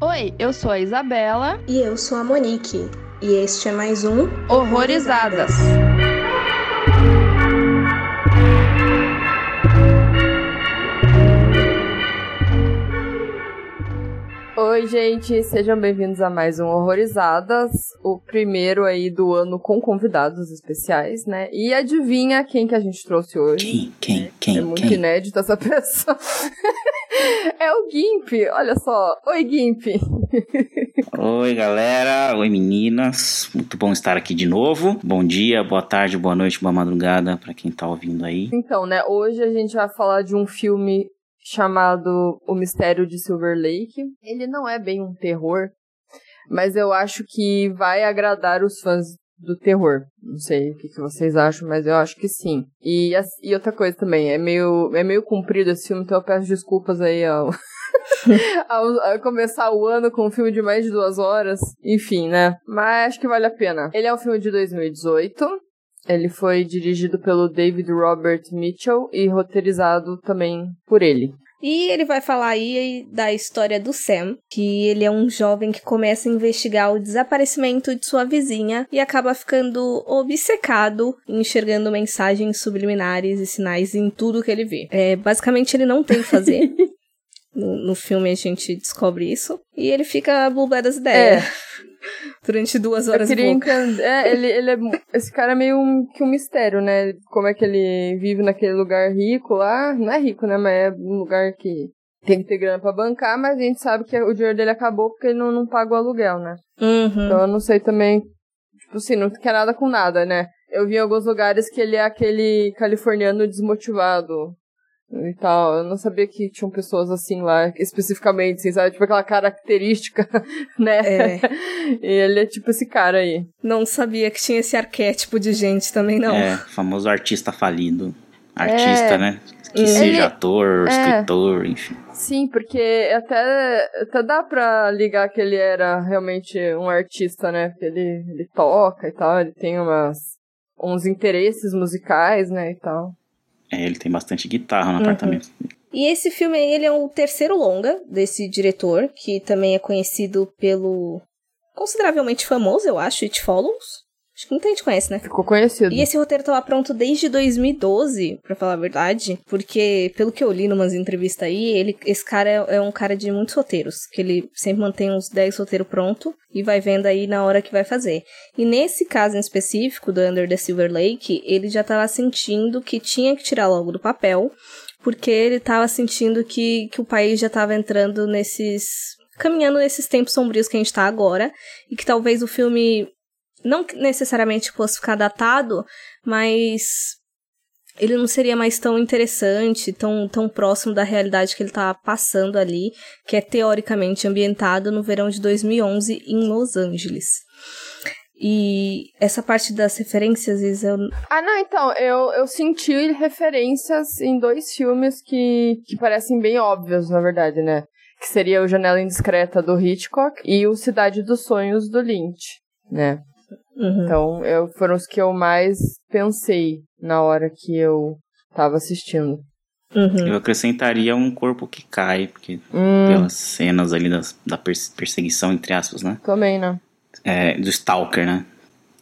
Oi, eu sou a Isabela. E eu sou a Monique. E este é mais um Horrorizadas. Oi, gente, sejam bem-vindos a mais um Horrorizadas, o primeiro aí do ano com convidados especiais, né? E adivinha quem que a gente trouxe hoje? Quem, quem, quem, É muito quem? inédita essa pessoa. é o Gimp, olha só. Oi, Gimp. Oi, galera. Oi, meninas. Muito bom estar aqui de novo. Bom dia, boa tarde, boa noite, boa madrugada pra quem tá ouvindo aí. Então, né, hoje a gente vai falar de um filme chamado O Mistério de Silver Lake. Ele não é bem um terror, mas eu acho que vai agradar os fãs do terror. Não sei o que, que vocês acham, mas eu acho que sim. E, e outra coisa também, é meio, é meio comprido esse filme, então eu peço desculpas aí ao, ao, ao começar o ano com um filme de mais de duas horas. Enfim, né? Mas acho que vale a pena. Ele é um filme de 2018. Ele foi dirigido pelo David Robert Mitchell e roteirizado também por ele. E ele vai falar aí da história do Sam, que ele é um jovem que começa a investigar o desaparecimento de sua vizinha e acaba ficando obcecado enxergando mensagens subliminares e sinais em tudo que ele vê. É, basicamente, ele não tem o que fazer. no, no filme a gente descobre isso. E ele fica bulbé das ideias. Durante duas Eu horas e queria pouco. entender. É, ele, ele é. Esse cara é meio um, que um mistério, né? Como é que ele vive naquele lugar rico lá. Não é rico, né? Mas é um lugar que tem que ter grana pra bancar, mas a gente sabe que o dinheiro dele acabou porque ele não, não paga o aluguel, né? Uhum. Então eu não sei também. Tipo assim, não quer nada com nada, né? Eu vi em alguns lugares que ele é aquele californiano desmotivado e tal. Eu não sabia que tinham pessoas assim lá, especificamente, assim, sabe? Tipo aquela característica, né? É. E ele é tipo esse cara aí. Não sabia que tinha esse arquétipo de gente também, não. É, famoso artista falido. Artista, É. né? Que Ele- seja ator, é. escritor, enfim. Sim, porque até, até dá pra ligar que ele era realmente um artista, né? Porque ele, ele toca e tal, ele tem umas, uns interesses musicais, né, e tal. É, ele tem bastante guitarra no Uhum. apartamento. E esse filme ele é o terceiro longa desse diretor, que também é conhecido pelo consideravelmente famoso, eu acho, It Follows. Acho que muita gente conhece, né? Ficou conhecido. E esse roteiro tava pronto desde 2012, pra falar a verdade, porque pelo que eu li numas entrevistas aí, ele, esse cara é, é um cara de muitos roteiros, que ele sempre mantém uns 10 roteiros pronto e vai vendo aí na hora que vai fazer. E nesse caso em específico do Under the Silver Lake, ele já tava sentindo que tinha que tirar logo do papel, porque ele tava sentindo que, que o país já tava entrando nesses caminhando nesses tempos sombrios que a gente tá agora, e que talvez o filme não necessariamente fosse ficar datado, mas ele não seria mais tão interessante, tão, tão próximo da realidade que ele tá passando ali, que é teoricamente ambientado no verão de 2011 em Los Angeles. E essa parte das referências, Isa, eu... Ah, não, então, eu, eu senti referências em dois filmes que, que parecem bem óbvios, na verdade, né? Que seria o Janela Indiscreta do Hitchcock e o Cidade dos Sonhos do Lynch, né? Uhum. Então, eu, foram os que eu mais pensei na hora que eu tava assistindo. Uhum. Eu acrescentaria um corpo que cai, porque Hum, pelas cenas ali das- da perse- perseguição, entre aspas, né? também, né? É, do Stalker, né?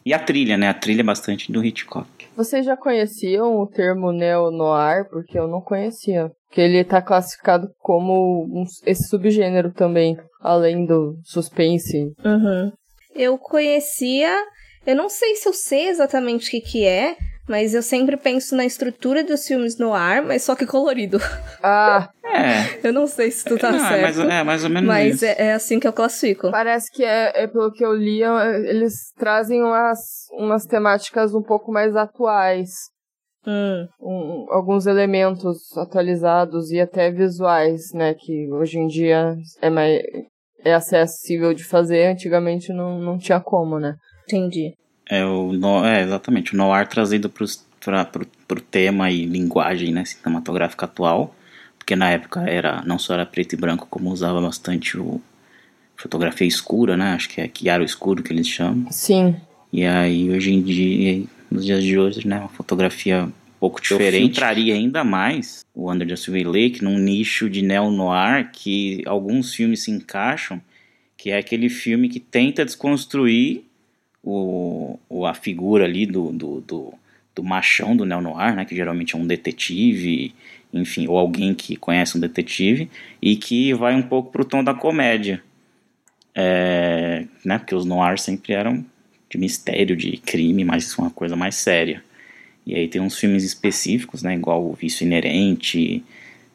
E a trilha, né? A trilha é bastante do Hitchcock. Vocês já conheciam o termo neo-noir? Porque eu não conhecia. Que ele tá classificado como um- esse subgênero também, além do suspense. Uhum. Eu conhecia, eu não sei se eu sei exatamente o que que é, mas eu sempre penso na estrutura dos filmes no ar, mas só que colorido. Ah, É, Eu não sei se tu tá não, é, certo. mais, é mais ou menos Mas isso. é, é assim que eu classifico. parece que é, é pelo que eu li, é- eles trazem umas, umas temáticas um pouco mais atuais. Hum, um- alguns elementos atualizados e até visuais, né? Que hoje em dia é mais é acessível de fazer, antigamente não, não tinha como, né? entendi. É, o no, é, exatamente. O noir trazido pro, pro tema e linguagem né, cinematográfica atual. Porque na época era não só era preto e branco, como usava bastante o fotografia escura, né? Acho que é chiaro escuro que eles chamam. Sim. E aí, hoje em dia, nos dias de hoje, né, uma fotografia pouco diferente. Entraria ainda mais o Under the Silver Lake num nicho de neo-noir que alguns filmes se encaixam que é aquele filme que tenta desconstruir o, o a figura ali do, do, do, do machão do neo-noir, né, que geralmente é um detetive, enfim, ou alguém que conhece um detetive, e que vai um pouco pro tom da comédia. É, né, porque os noirs sempre eram de mistério, de crime, mas uma coisa mais séria. E aí tem uns filmes específicos, né, igual o Vício Inerente,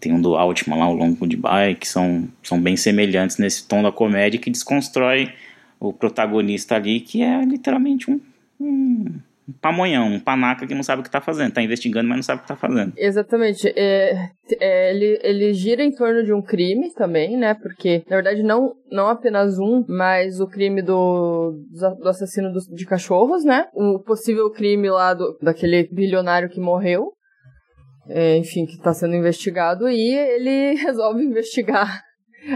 tem um do Altman lá, o Long Goodbye, que são, são bem semelhantes nesse tom da comédia que desconstrói o protagonista ali, que é literalmente um, um pamonhão, um panaca que não sabe o que está fazendo, está investigando, mas não sabe o que está fazendo. Exatamente. É, é, ele, ele gira em torno de um crime também, né? Porque, na verdade, não, não apenas um, mas o crime do, do assassino do, de cachorros, né? O possível crime lá do, daquele bilionário que morreu. É, enfim, que está sendo investigado, e ele resolve investigar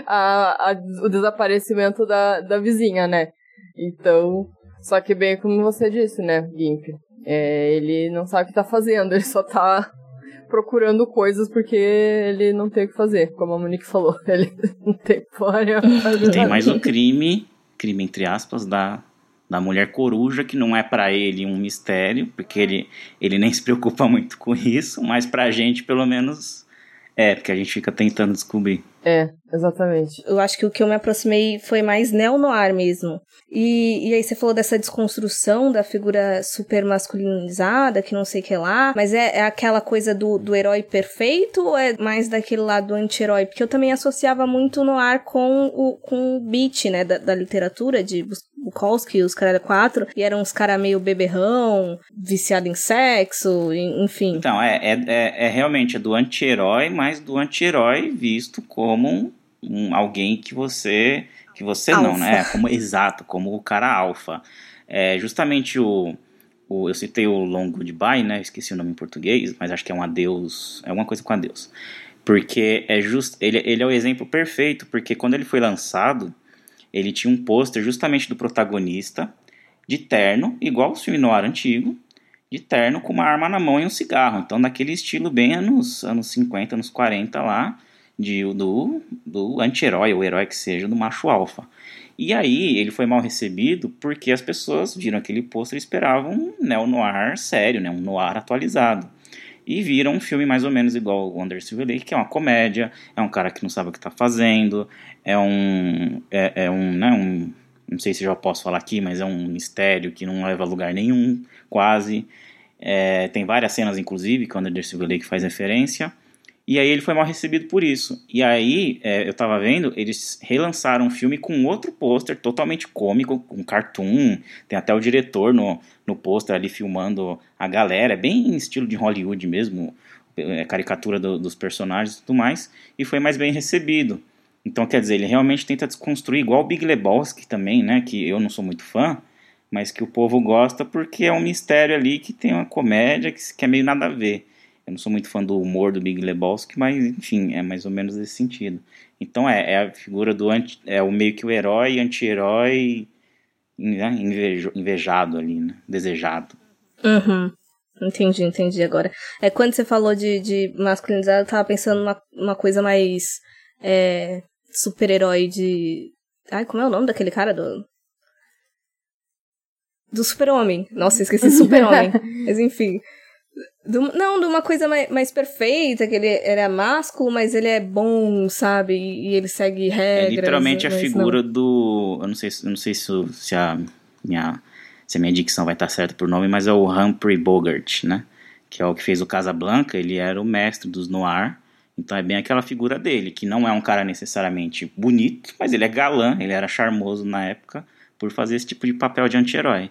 a, a, o desaparecimento da, da vizinha, né? Então, só que bem como você disse, né, Gimp? É, ele não sabe o que tá fazendo, ele só tá procurando coisas porque ele não tem o que fazer, como a Monique falou. Ele não tem porra Tem mais um crime, crime entre aspas, da, da mulher coruja, que não é para ele um mistério, porque ele, ele nem se preocupa muito com isso, mas pra gente, pelo menos, é, porque a gente fica tentando descobrir. É, exatamente. Eu acho que o que eu me aproximei foi mais neo-noir mesmo. E, e aí você falou dessa desconstrução da figura super masculinizada, que não sei o que lá, mas é, é aquela coisa do, do herói perfeito ou é mais daquele lado anti-herói? Porque eu também associava muito no ar com o, com o beat, né, da, da literatura, de Bukowski, os caras quatro, e eram uns caras meio beberrão, viciado em sexo, enfim. Então, é, é, é, é realmente é do anti-herói, mas do anti-herói visto como um, um, alguém que você. Que você alpha. não, né? Como, exato, como o cara alfa. É, justamente o, o. Eu citei o Long Goodbye, né? Esqueci o nome em português, mas acho que é um adeus. É uma coisa com adeus. Porque é just, ele, ele é o exemplo perfeito, porque quando ele foi lançado ele tinha um pôster justamente do protagonista, de terno, igual o filme noir antigo, de terno com uma arma na mão e um cigarro. Então, naquele estilo bem anos, anos 50, anos 40 lá, de, do, do anti-herói, ou herói que seja, do macho alfa. E aí ele foi mal recebido porque as pessoas viram aquele pôster e esperavam um neo-noir sério, né, um noir atualizado. E viram um filme mais ou menos igual o Under Silver Lake, que é uma comédia, é um cara que não sabe o que está fazendo, é um. É, é, um, né, um. Não sei se já posso falar aqui, mas é um mistério que não leva a lugar nenhum, quase. É, tem várias cenas, inclusive, que o Under Silver Lake faz referência. E aí ele foi mal recebido por isso. E aí, é, eu tava vendo, eles relançaram um filme com outro pôster totalmente cômico, com cartoon. Tem até o diretor no, no pôster ali filmando a galera. É bem estilo de Hollywood mesmo, é, caricatura do, dos personagens e tudo mais. E foi mais bem recebido. Então, quer dizer, ele realmente tenta desconstruir, igual o Big Lebowski também, né? Que eu não sou muito fã, mas que o povo gosta porque é um mistério ali que tem uma comédia que, que é meio nada a ver. Eu não sou muito fã do humor do Big Lebowski, mas enfim, é mais ou menos desse sentido. Então é, é a figura do anti, é o meio que o herói, anti-herói, né, invejo, invejado ali, né? Desejado. Uhum. Entendi, entendi agora. É quando você falou de, de masculinizado, eu tava pensando numa uma coisa mais é, super-herói de. Ai, como é o nome daquele cara do. Do Super-Homem. Nossa, esqueci Super-Homem. Mas enfim. Do, não, de uma coisa mais, mais perfeita, que ele, ele é másculo, mas ele é bom, sabe? E, ele segue regras. É literalmente a figura não. do. Eu não sei, eu não sei se, se, a minha, se a minha dicção vai estar certa por nome, mas é o Humphrey Bogart, né? Que é o que fez o Casablanca, ele era o mestre dos noir. Então é bem aquela figura dele, que não é um cara necessariamente bonito, mas ele é galã, ele era charmoso na época por fazer esse tipo de papel de anti-herói.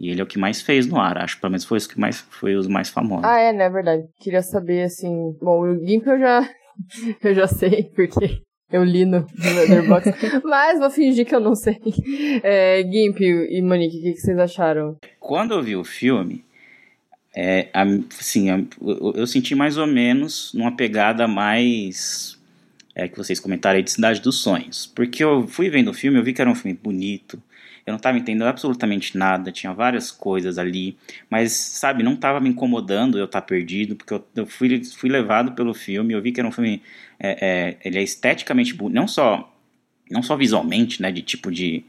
E ele é o que mais fez no ar, acho. Pelo menos foi, os que mais, foi os mais famosos. Ah, é, né? É verdade. Queria saber, assim... Bom, o Gimp eu já... eu já sei, porque eu li no, no Letterboxd. mas vou fingir que eu não sei. É, Gimp e Monique, o que, que vocês acharam? Quando eu vi o filme, é, assim, eu, eu senti mais ou menos numa pegada mais... É, que vocês comentaram aí de Cidade dos Sonhos. Porque eu fui vendo o filme, eu vi que era um filme bonito, eu não estava entendendo absolutamente nada, tinha várias coisas ali, mas, sabe, não estava me incomodando eu estar tá perdido, porque eu, eu, fui, fui levado pelo filme, eu vi que era um filme, é, é, ele é esteticamente não só não só visualmente, né, de tipo de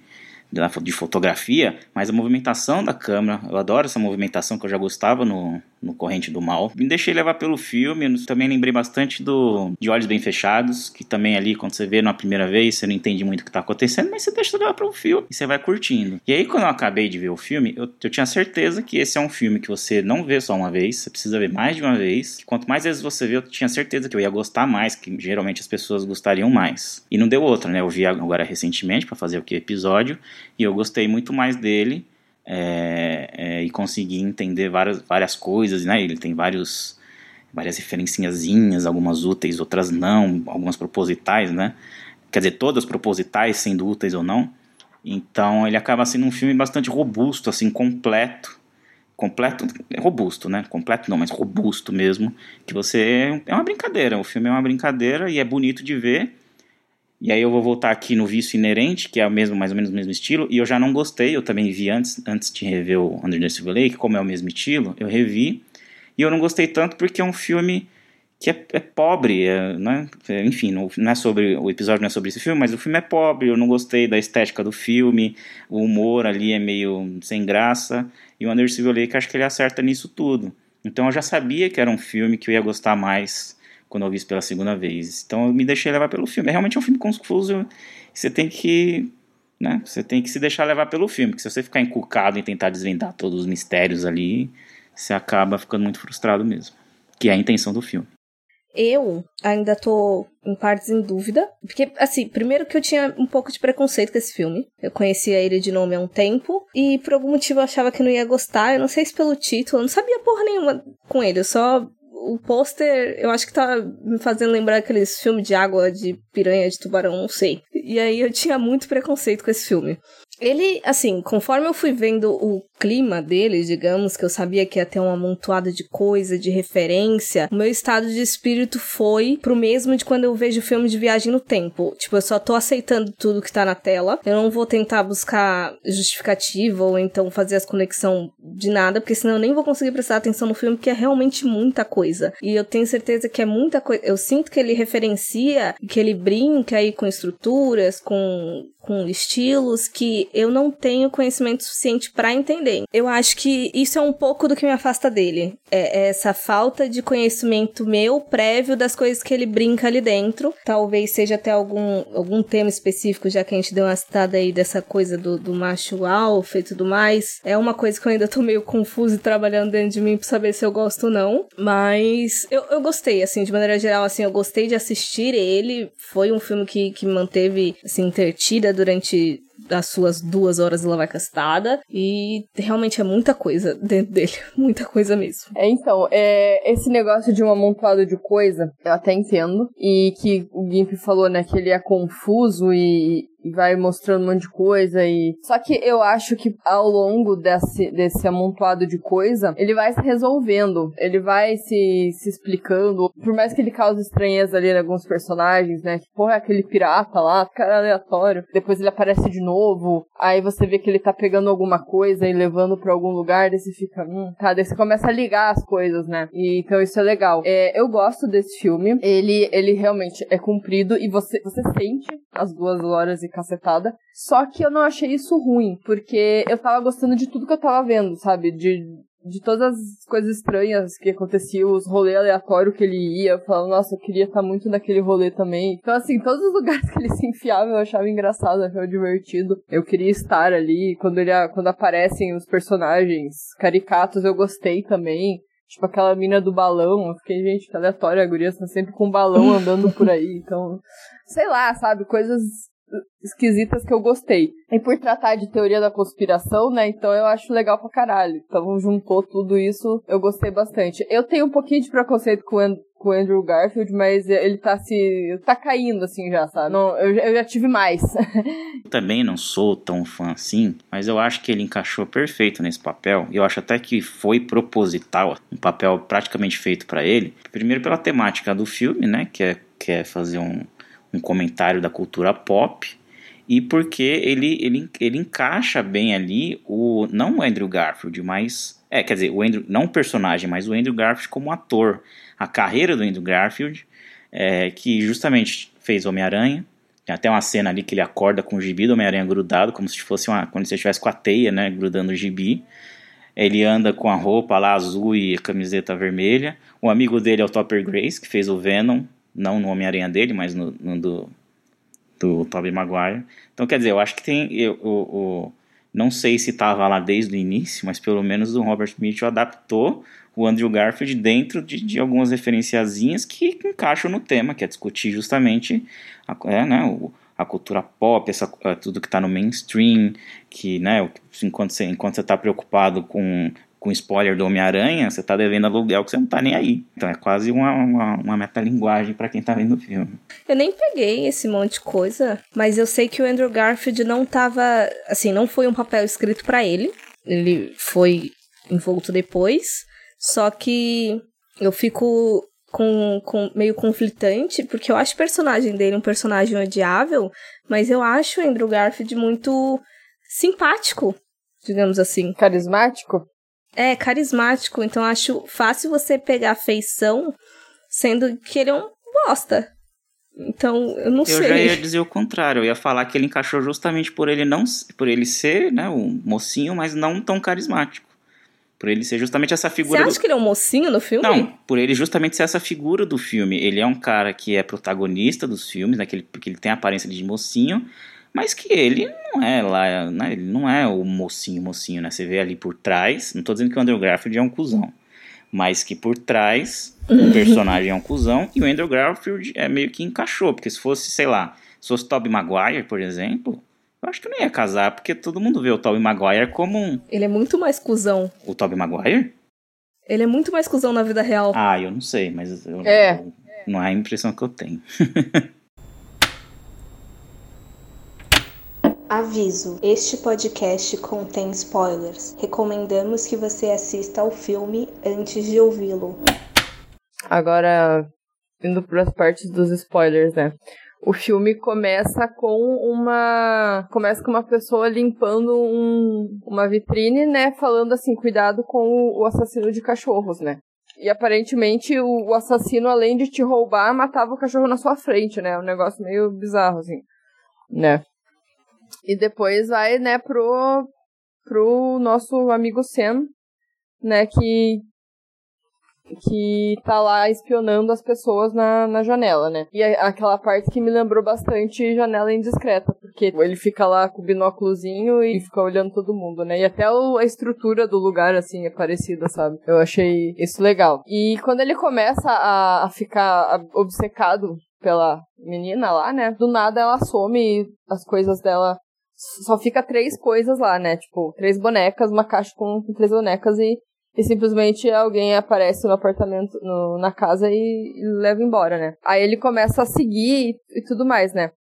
de fotografia, mas a movimentação da câmera, eu adoro essa movimentação que eu já gostava no, no Corrente do Mal. Me deixei levar pelo filme, também lembrei bastante do De Olhos Bem Fechados, que também ali, quando você vê na primeira vez, você não entende muito o que está acontecendo, mas você deixa levar pelo filme e você vai curtindo. E aí, quando eu acabei de ver o filme, eu, eu tinha certeza que esse é um filme que você não vê só uma vez, você precisa ver mais de uma vez. Quanto mais vezes você vê, eu tinha certeza que eu ia gostar mais, que geralmente as pessoas gostariam mais. E não deu outra, né? Eu vi agora recentemente para fazer o que episódio, e eu gostei muito mais dele é, é, e consegui entender várias, várias coisas, né? Ele tem vários, várias referenciazinhas, algumas úteis, outras não, algumas propositais, né? Quer dizer, todas propositais, sendo úteis ou não. Então ele acaba sendo um filme bastante robusto, assim, completo. Completo, robusto, né? Completo não, mas robusto mesmo. Que você. É uma brincadeira. O filme é uma brincadeira e é bonito de ver. E aí eu vou voltar aqui no Vício Inerente, que é o mesmo, mais ou menos o mesmo estilo, e eu já não gostei, eu também vi antes, antes de rever o Under the Silver Lake, como é o mesmo estilo, eu revi, e eu não gostei tanto porque é um filme que é, é pobre, é, né? enfim, não, não, é sobre, o episódio não é sobre esse filme, mas o filme é pobre, eu não gostei da estética do filme, o humor ali é meio sem graça, e o Under the Silver Lake acho que ele acerta nisso tudo. Então eu já sabia que era um filme que eu ia gostar mais quando eu vi isso pela segunda vez. Então eu me deixei levar pelo filme. É realmente um filme confuso. Você tem que. Né? Você tem que se deixar levar pelo filme. Porque se você ficar encucado em tentar desvendar todos os mistérios ali, você acaba ficando muito frustrado mesmo. Que é a intenção do filme. Eu ainda tô em partes em dúvida. Porque, assim, primeiro que eu tinha um pouco de preconceito com esse filme. Eu conhecia ele de nome há um tempo. E por algum motivo eu achava que não ia gostar. Eu não sei se pelo título, eu não sabia porra nenhuma com ele. Eu só o pôster, eu acho que tá me fazendo lembrar aqueles filmes de água de piranha, de tubarão, não sei. E aí eu tinha muito preconceito com esse filme. Ele, assim, conforme eu fui vendo o clima dele, digamos, que eu sabia que ia ter um amontoado de coisa, de referência, o meu estado de espírito foi pro mesmo de quando eu vejo filme de viagem no tempo. Tipo, eu só tô aceitando tudo que tá na tela. Eu não vou tentar buscar justificativa ou então fazer as conexão de nada, porque senão eu nem vou conseguir prestar atenção no filme, porque é realmente muita coisa. E eu tenho certeza que é muita coisa. Eu sinto que ele referencia, que ele brinca aí com estruturas, com com estilos que eu não tenho conhecimento suficiente para entender. Eu acho que isso é um pouco do que me afasta dele. É, é essa falta de conhecimento meu prévio das coisas que ele brinca ali dentro. Talvez seja até algum, algum tema específico, já que a gente deu uma citada aí dessa coisa do, do macho alfa e tudo mais. É uma coisa que eu ainda tô meio confusa e trabalhando dentro de mim pra saber se eu gosto ou não. Mas eu, eu gostei, assim, de maneira geral, assim, eu gostei de assistir ele. Foi um filme que, que manteve, assim, intertida durante as suas duas horas ela vai castada e realmente é muita coisa dentro dele, muita coisa mesmo. É, então, é, esse negócio de um amontoado de coisa, eu até entendo, e que o Gimp falou, né, que ele é confuso e vai mostrando um monte de coisa e só que eu acho que ao longo desse, desse amontoado de coisa ele vai se resolvendo ele vai se, se explicando por mais que ele cause estranheza ali em alguns personagens né que porra é aquele pirata lá cara aleatório depois ele aparece de novo aí você vê que ele tá pegando alguma coisa e levando para algum lugar daí você fica hum, tá daí você começa a ligar as coisas né e, então isso é legal. É, eu gosto desse filme ele ele realmente é comprido e você você sente as duas horas e cacetada. Só que eu não achei isso ruim, porque eu tava gostando de tudo que eu tava vendo, sabe? De, de todas as coisas estranhas que aconteciam, os rolês aleatórios que ele ia, falando, nossa, eu queria estar muito naquele rolê também. Então, assim, todos os lugares que ele se enfiava eu achava engraçado, achava divertido. Eu queria estar ali. Quando, ele, quando aparecem os personagens caricatos, eu gostei também. Tipo aquela mina do balão, eu fiquei, gente, que aleatória, a guria tá sempre com um balão andando por aí, então, sei lá, sabe, coisas esquisitas que eu gostei. E por tratar de teoria da conspiração, né? Então eu acho legal pra caralho. Então juntou tudo isso, eu gostei bastante. Eu tenho um pouquinho de preconceito com o com Andrew Garfield, mas ele tá se. tá caindo assim já, sabe? Não, eu, eu já tive mais. Também não sou tão fã assim, mas eu acho que ele encaixou perfeito nesse papel. Eu acho até que foi proposital, um papel praticamente feito para ele. Primeiro pela temática do filme, né? Que é, que é fazer um um comentário da cultura pop e porque ele, ele, ele encaixa bem ali o não o Andrew Garfield, mas é, quer dizer, o Andrew, não o personagem, mas o Andrew Garfield como ator, a carreira do Andrew Garfield, é, que justamente fez Homem-Aranha, Tem até uma cena ali que ele acorda com o gibi do Homem-Aranha grudado, como se fosse uma. quando você estivesse com a teia, né? Grudando o gibi. Ele anda com a roupa lá azul e a camiseta vermelha. O amigo dele é o Topper Grace, que fez o Venom, não no Homem-Aranha dele, mas no, no do, do Tobey Maguire. Então, quer dizer, eu acho que tem. Eu, eu não sei se estava lá desde o início, mas pelo menos o Robert Mitchell adaptou o Andrew Garfield dentro de, de algumas referenciazinhas que encaixam no tema, que é discutir justamente a, é, né, o, a cultura pop, essa, é, tudo que está no mainstream, que, né, enquanto você enquanto está preocupado com com spoiler do Homem-Aranha, você está devendo aluguel que você não está nem aí. Então é quase uma, uma, uma metalinguagem para quem está vendo o filme. Eu nem peguei esse monte de coisa, mas eu sei que o Andrew Garfield não estava, assim, não foi um papel escrito para ele. Ele foi envolto depois. Só que eu fico com, com meio conflitante, porque eu acho o personagem dele um personagem odiável, mas eu acho o Andrew Garfield muito simpático, digamos assim. Carismático? É, carismático, então acho fácil você pegar afeição, sendo que ele é um bosta. Então, eu não eu sei. Eu já ia dizer o contrário, eu ia falar que ele encaixou justamente por ele não por ele ser, né, um mocinho, mas não tão carismático. Por ele ser justamente essa figura. Você acha do... que ele é um mocinho no filme? Não, por ele justamente ser essa figura do filme. Ele é um cara que é protagonista dos filmes, né, ele, porque ele tem a aparência de mocinho, mas que ele não é lá, né, ele não é o mocinho, mocinho, né? Você vê ali por trás, não tô dizendo que o Andrew Garfield é um cuzão, mas que por trás o personagem é um cuzão e o Andrew Garfield é meio que encaixou, porque se fosse, sei lá, se fosse Tobey Maguire, por exemplo, eu acho que eu não ia casar, porque todo mundo vê o Tobey Maguire como um... Ele é muito mais cuzão. O Tobey Maguire? Ele é muito mais cuzão na vida real. Ah, eu não sei, mas eu, é. Eu, não é a impressão que eu tenho. Aviso: este podcast contém spoilers. Recomendamos que você assista ao filme antes de ouvi-lo. Agora, indo para as partes dos spoilers, né? O filme começa com uma. Começa com uma pessoa limpando um, uma vitrine, né? Falando assim, cuidado com o assassino de cachorros, né? E aparentemente o, assassino, além de te roubar, matava o cachorro na sua frente, né? Um negócio meio bizarro, assim, né? E depois vai, né, pro, pro nosso amigo Sam, né, que, que tá lá espionando as pessoas na, na janela, né? E aquela parte que me lembrou bastante Janela Indiscreta, porque ele fica lá com o binóculozinho e fica olhando todo mundo, né? E até o, a estrutura do lugar, assim, é parecida, sabe? Eu achei isso legal. E quando ele começa a, a ficar obcecado pela menina lá, né? Do nada ela some e as coisas dela só fica três coisas lá, né? Tipo, três bonecas, uma caixa com, três bonecas e e simplesmente alguém aparece no apartamento, no, na casa e, e, leva embora, né? Aí ele começa a seguir e, e, tudo mais, né?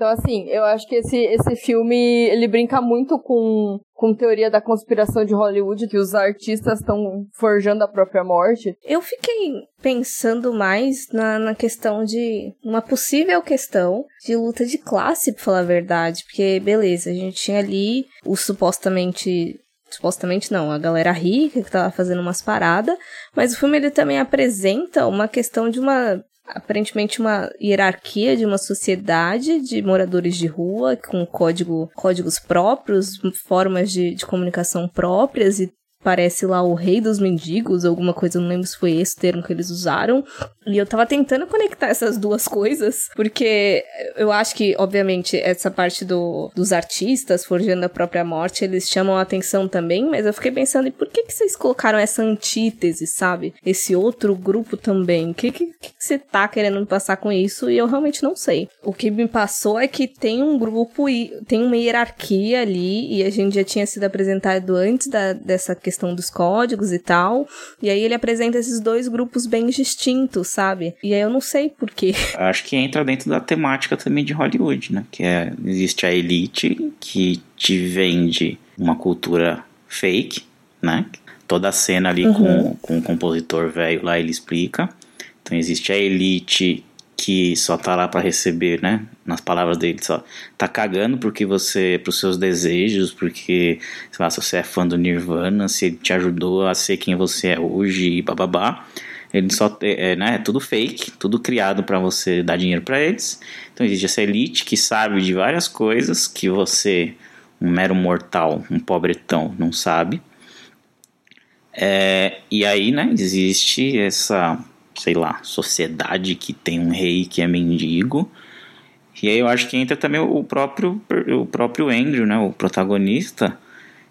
Então, assim, eu acho que esse, esse filme, ele brinca muito com, com teoria da conspiração de Hollywood, que os artistas estão forjando a própria morte. Eu fiquei pensando mais na, na questão de... Uma possível questão de luta de classe, pra falar a verdade. Porque, beleza, a gente tinha ali o supostamente supostamente não, a galera rica que tava fazendo umas paradas, mas o filme ele também apresenta uma questão de uma aparentemente uma hierarquia de uma sociedade de moradores de rua com código, códigos próprios, formas de, de comunicação próprias e parece lá o rei dos mendigos, alguma coisa, não lembro se foi esse termo que eles usaram. E eu tava tentando conectar essas duas coisas, porque eu acho que, obviamente, essa parte do, dos artistas forjando a própria morte, eles chamam a atenção também, mas eu fiquei pensando, e por que, que vocês colocaram essa antítese, sabe? Esse outro grupo também. O que, que, que você tá querendo passar com isso? E eu realmente não sei. O que me passou é que tem um grupo tem uma hierarquia ali, e a gente já tinha sido apresentado antes da, dessa questão questão dos códigos e tal. E aí ele apresenta esses dois grupos bem distintos, sabe? E aí eu não sei porquê. Acho que entra dentro da temática também de Hollywood, né? Que é, existe a elite que te vende uma cultura fake, né? Toda a cena ali uhum. com, com o compositor velho lá ele explica. Então existe a elite que só tá lá para receber, né? Nas palavras dele, só tá cagando porque você, pros seus desejos, porque, sei lá, se você é fã do Nirvana, se ele te ajudou a ser quem você é hoje e bababá. Ele só é, né, é tudo fake, tudo criado para você dar dinheiro para eles. Então existe essa elite que sabe de várias coisas que você, um mero mortal, um pobretão, não sabe. É, e aí, né, existe essa, sei lá, sociedade que tem um rei que é mendigo. E aí eu acho que entra também o próprio, o próprio Andrew, né, o protagonista.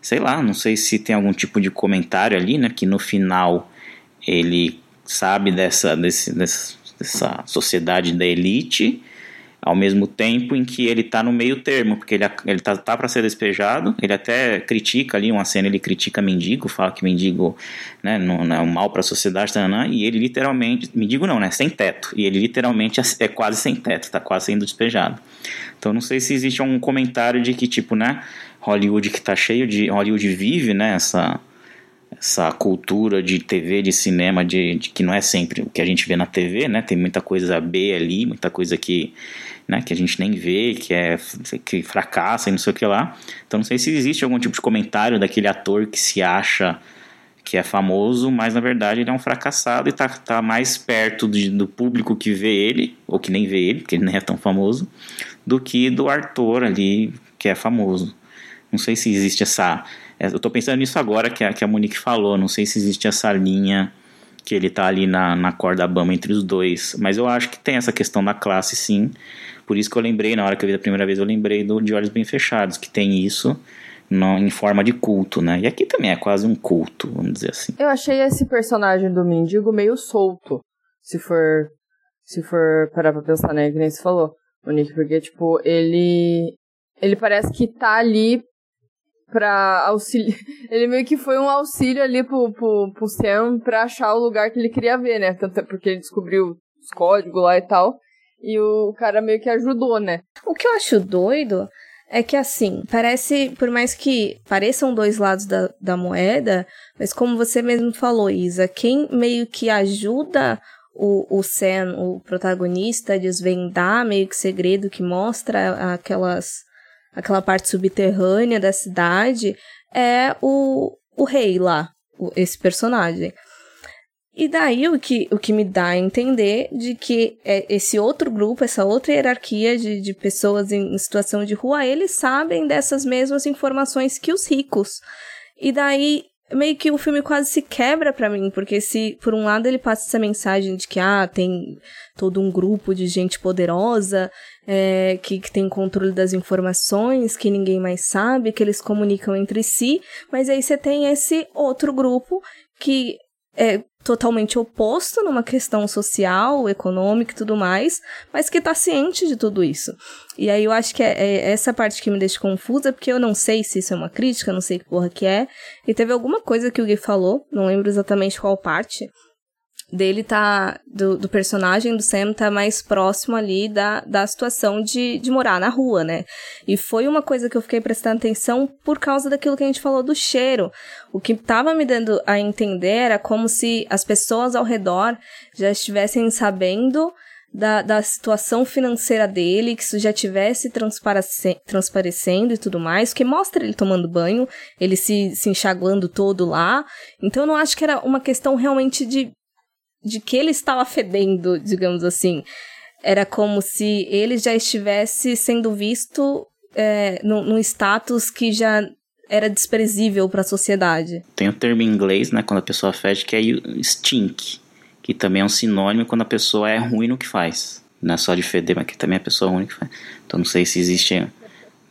Sei lá, não sei se tem algum tipo de comentário ali, né, que no final ele sabe dessa, desse, dessa sociedade da elite, ao mesmo tempo em que ele está no meio termo, porque ele, ele tá, tá para ser despejado, ele até critica ali uma cena, ele critica mendigo, fala que mendigo né, não, não é um mal para a sociedade, tá, né, e ele literalmente, mendigo não, né, sem teto, e ele literalmente é, é quase sem teto, está quase sendo despejado. Então não sei se existe um comentário de que tipo, né, Hollywood que está cheio de, Hollywood vive, né, essa essa cultura de TV, de cinema, de, de, que não é sempre o que a gente vê na TV, né? Tem muita coisa B ali, muita coisa que, né, que a gente nem vê, que é que fracassa e não sei o que lá. Então não sei se existe algum tipo de comentário daquele ator que se acha que é famoso, mas na verdade ele é um fracassado e tá, tá mais perto de, do público que vê ele, ou que nem vê ele, porque ele nem é tão famoso, do que do ator ali que é famoso. Não sei se existe essa é, eu estou pensando nisso agora que a, que a Monique falou. Não sei se existe essa linha que ele está ali na, na corda bamba entre os dois. Mas eu acho que tem essa questão da classe, sim. Por isso que eu lembrei, na hora que eu vi a primeira vez, eu lembrei do De Olhos Bem Fechados, que tem isso no, em forma de culto, né? E aqui também é quase um culto, vamos dizer assim. Eu achei esse personagem do mendigo meio solto, se for se for parar pra pensar, né? Que nem você falou, Monique, porque, tipo, ele ele parece que tá ali pra auxiliar. Ele meio que foi um auxílio ali pro, pro, pro Sam pra achar o lugar que ele queria ver, né? Tanto é porque ele descobriu os códigos lá e tal. E o cara meio que ajudou, né? O que eu acho doido é que assim, parece, por mais que pareçam dois lados da, da moeda, mas como você mesmo falou, Isa, quem meio que ajuda o, o Sam, o protagonista, a desvendar meio que segredo que mostra aquelas aquela parte subterrânea da cidade, é o, o rei lá, esse personagem. E daí o que, o que me dá a entender de que é esse outro grupo, essa outra hierarquia de, de pessoas em situação de rua, eles sabem dessas mesmas informações que os ricos. E daí meio que o filme quase se quebra para mim, porque se por um lado ele passa essa mensagem de que ah, tem todo um grupo de gente poderosa é, que, que tem controle das informações, que ninguém mais sabe, que eles comunicam entre si, mas aí você tem esse outro grupo que é totalmente oposto numa questão social, econômica e tudo mais, mas que tá ciente de tudo isso. E aí eu acho que é, é, essa parte que me deixa confusa, porque eu não sei se isso é uma crítica, não sei que porra que é. E teve alguma coisa que o Gui falou, não lembro exatamente qual parte, dele tá. Do, do, personagem do Sam tá mais próximo ali da, da situação de, de morar na rua, né? E foi uma coisa que eu fiquei prestando atenção por causa daquilo que a gente falou do cheiro. O que tava me dando a entender era como se as pessoas ao redor já estivessem sabendo. Da, da situação financeira dele, que isso já tivesse transparecendo e tudo mais, que mostra ele tomando banho, ele se, se enxaguando todo lá. Então eu não acho que era uma questão realmente de de que ele estava fedendo, digamos assim. Era como se ele já estivesse sendo visto é, num, status que já era desprezível para a sociedade. Tem o um termo em inglês, né, quando a pessoa fede, que é stink, que também é um sinônimo quando a pessoa é ruim no que faz. Não é só de feder, mas que também é a pessoa ruim no que faz. Então não sei se existe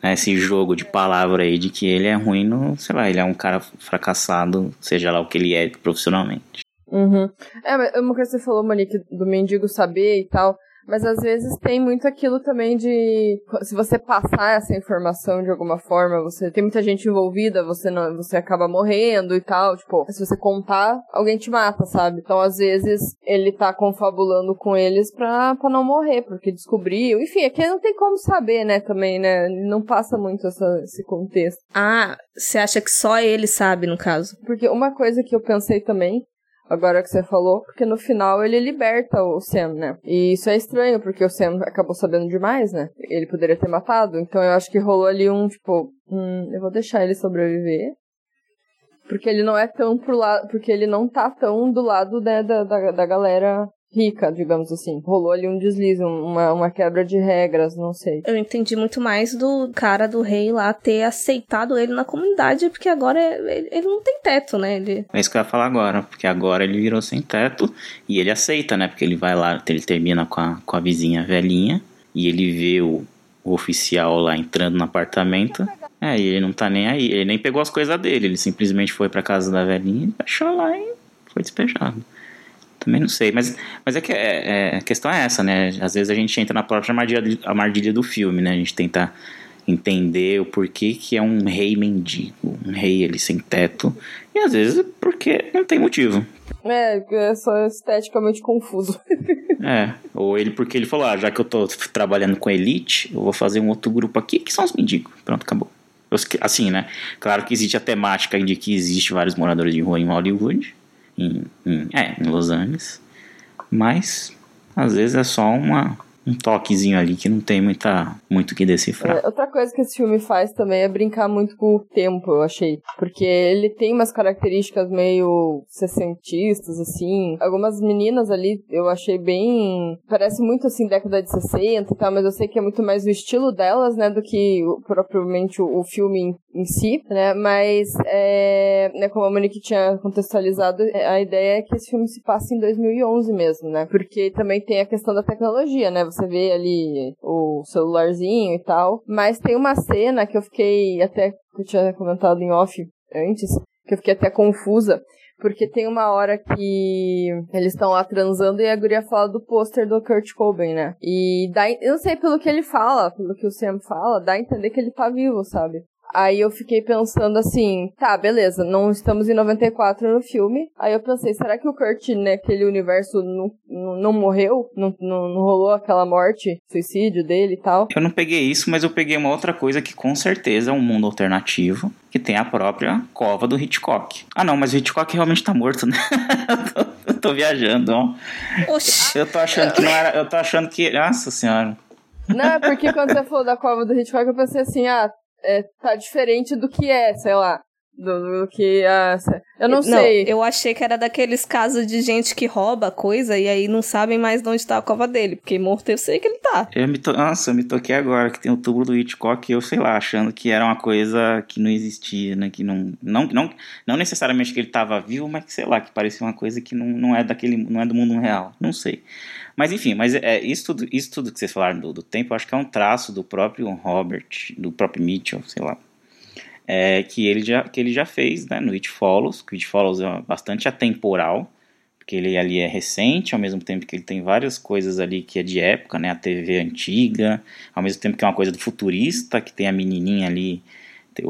né, esse jogo de palavra aí de que ele é ruim no, sei lá, ele é um cara fracassado, seja lá o que ele é profissionalmente. Uhum. É, uma coisa que você falou, Monique, do mendigo saber e tal. Mas às vezes tem muito aquilo também de. Se você passar essa informação de alguma forma, você tem muita gente envolvida, você não, você acaba morrendo e tal. Tipo, se você contar, alguém te mata, sabe? Então, às vezes, ele tá confabulando com eles pra, pra não morrer, porque descobriu. Enfim, aqui não tem como saber, né, também, né? Não passa muito essa, esse contexto. Ah, você acha que só ele sabe, no caso? Porque uma coisa que eu pensei também agora que você falou, porque no final ele liberta o Sam, né? E isso é estranho, porque o Sam acabou sabendo demais, né? Ele poderia ter matado, então eu acho que rolou ali um, tipo, hum, eu vou deixar ele sobreviver. Porque ele não é tão pro lado. Porque ele não tá tão do lado né, da, da, da galera rica, digamos assim. Rolou ali um deslize, uma, uma quebra de regras, não sei. Eu entendi muito mais do cara do rei lá ter aceitado ele na comunidade, porque agora ele, ele não tem teto, né? Ele... É isso que eu ia falar agora, porque agora ele virou sem teto e ele aceita, né? Porque ele vai lá, ele termina com a, com a vizinha velhinha e ele vê o, o oficial lá entrando no apartamento. É, e ele não tá nem aí, ele nem pegou as coisas dele, ele simplesmente foi pra casa da velhinha, achou lá e foi despejado. Também não sei, mas, mas é que é, é, a questão é essa, né? Às vezes a gente entra na própria armadilha, armadilha do filme, né? A gente tenta entender o porquê que é um rei mendigo, um rei ele sem teto, e às vezes porque não tem motivo. É, é só esteticamente confuso. é, ou ele porque ele falou, ah, já que eu tô trabalhando com elite, eu vou fazer um outro grupo aqui que são os mendigos. Pronto, acabou. Assim, né? Claro que existe a temática de que existe vários moradores de rua em Hollywood, em, em, é, em Los Angeles. Mas às vezes é só uma, um toquezinho ali que não tem muita, muito que decifrar. É, outra coisa que esse filme faz também é brincar muito com o tempo, eu achei. Porque ele tem umas características meio sessentistas, assim. Algumas meninas ali eu achei bem. Parece muito assim, década de 60 e tal, mas eu sei que é muito mais o estilo delas, né, do que propriamente o, o filme em, em, si, né? Mas, é, né, como a Monique tinha contextualizado, a ideia é que esse filme se passe em 2011 mesmo, né? Porque também tem a questão da tecnologia, né? Você você vê ali o celularzinho e tal. Mas tem uma cena que eu fiquei até, que eu tinha comentado em off antes, que eu fiquei até confusa. Porque tem uma hora que eles estão lá transando e a guria fala do pôster do Kurt Cobain, né? E dá, eu não sei pelo que ele fala, pelo que o Sam fala, dá a entender que ele tá vivo, sabe? Aí eu fiquei pensando assim, tá, beleza, não estamos em 94 no filme. Aí eu pensei, será que o Kurt naquele universo não, não, não morreu? Não, não, não, rolou aquela morte, suicídio dele e tal? Eu não peguei isso, mas eu peguei uma outra coisa que com certeza é um mundo alternativo, que tem a própria cova do Hitchcock. Ah não, mas o Hitchcock realmente tá morto, né? eu, tô, eu tô viajando, ó. Oxi. Eu tô achando que não era. Eu tô achando que. Nossa senhora. Não, é porque quando você falou da cova do Hitchcock, eu pensei assim, ah, é, tá diferente do que é, sei lá. Do, do que a. Eu não, não sei. Eu achei que era daqueles casos de gente que rouba coisa e aí não sabem mais de onde tá a cova dele. Porque morto eu sei que ele tá. Eu me to... Nossa, eu me toquei agora que tem o tubo do Hitchcock e eu sei lá, achando que era uma coisa que não existia, né? Que não. Não, não, não necessariamente que ele tava vivo, mas que sei lá, que parecia uma coisa que não, não é daquele. não é do mundo real. Não sei. Mas enfim, mas é, isso, tudo, isso tudo que vocês falaram do, do tempo, acho que é um traço do próprio Robert, do próprio Mitchell, sei lá. É, que, ele já, que ele já fez né, no It Follows, que o It Follows é bastante atemporal, porque ele ali é recente, ao mesmo tempo que ele tem várias coisas ali que é de época, né, a TV antiga, ao mesmo tempo que é uma coisa do futurista, que tem a menininha ali,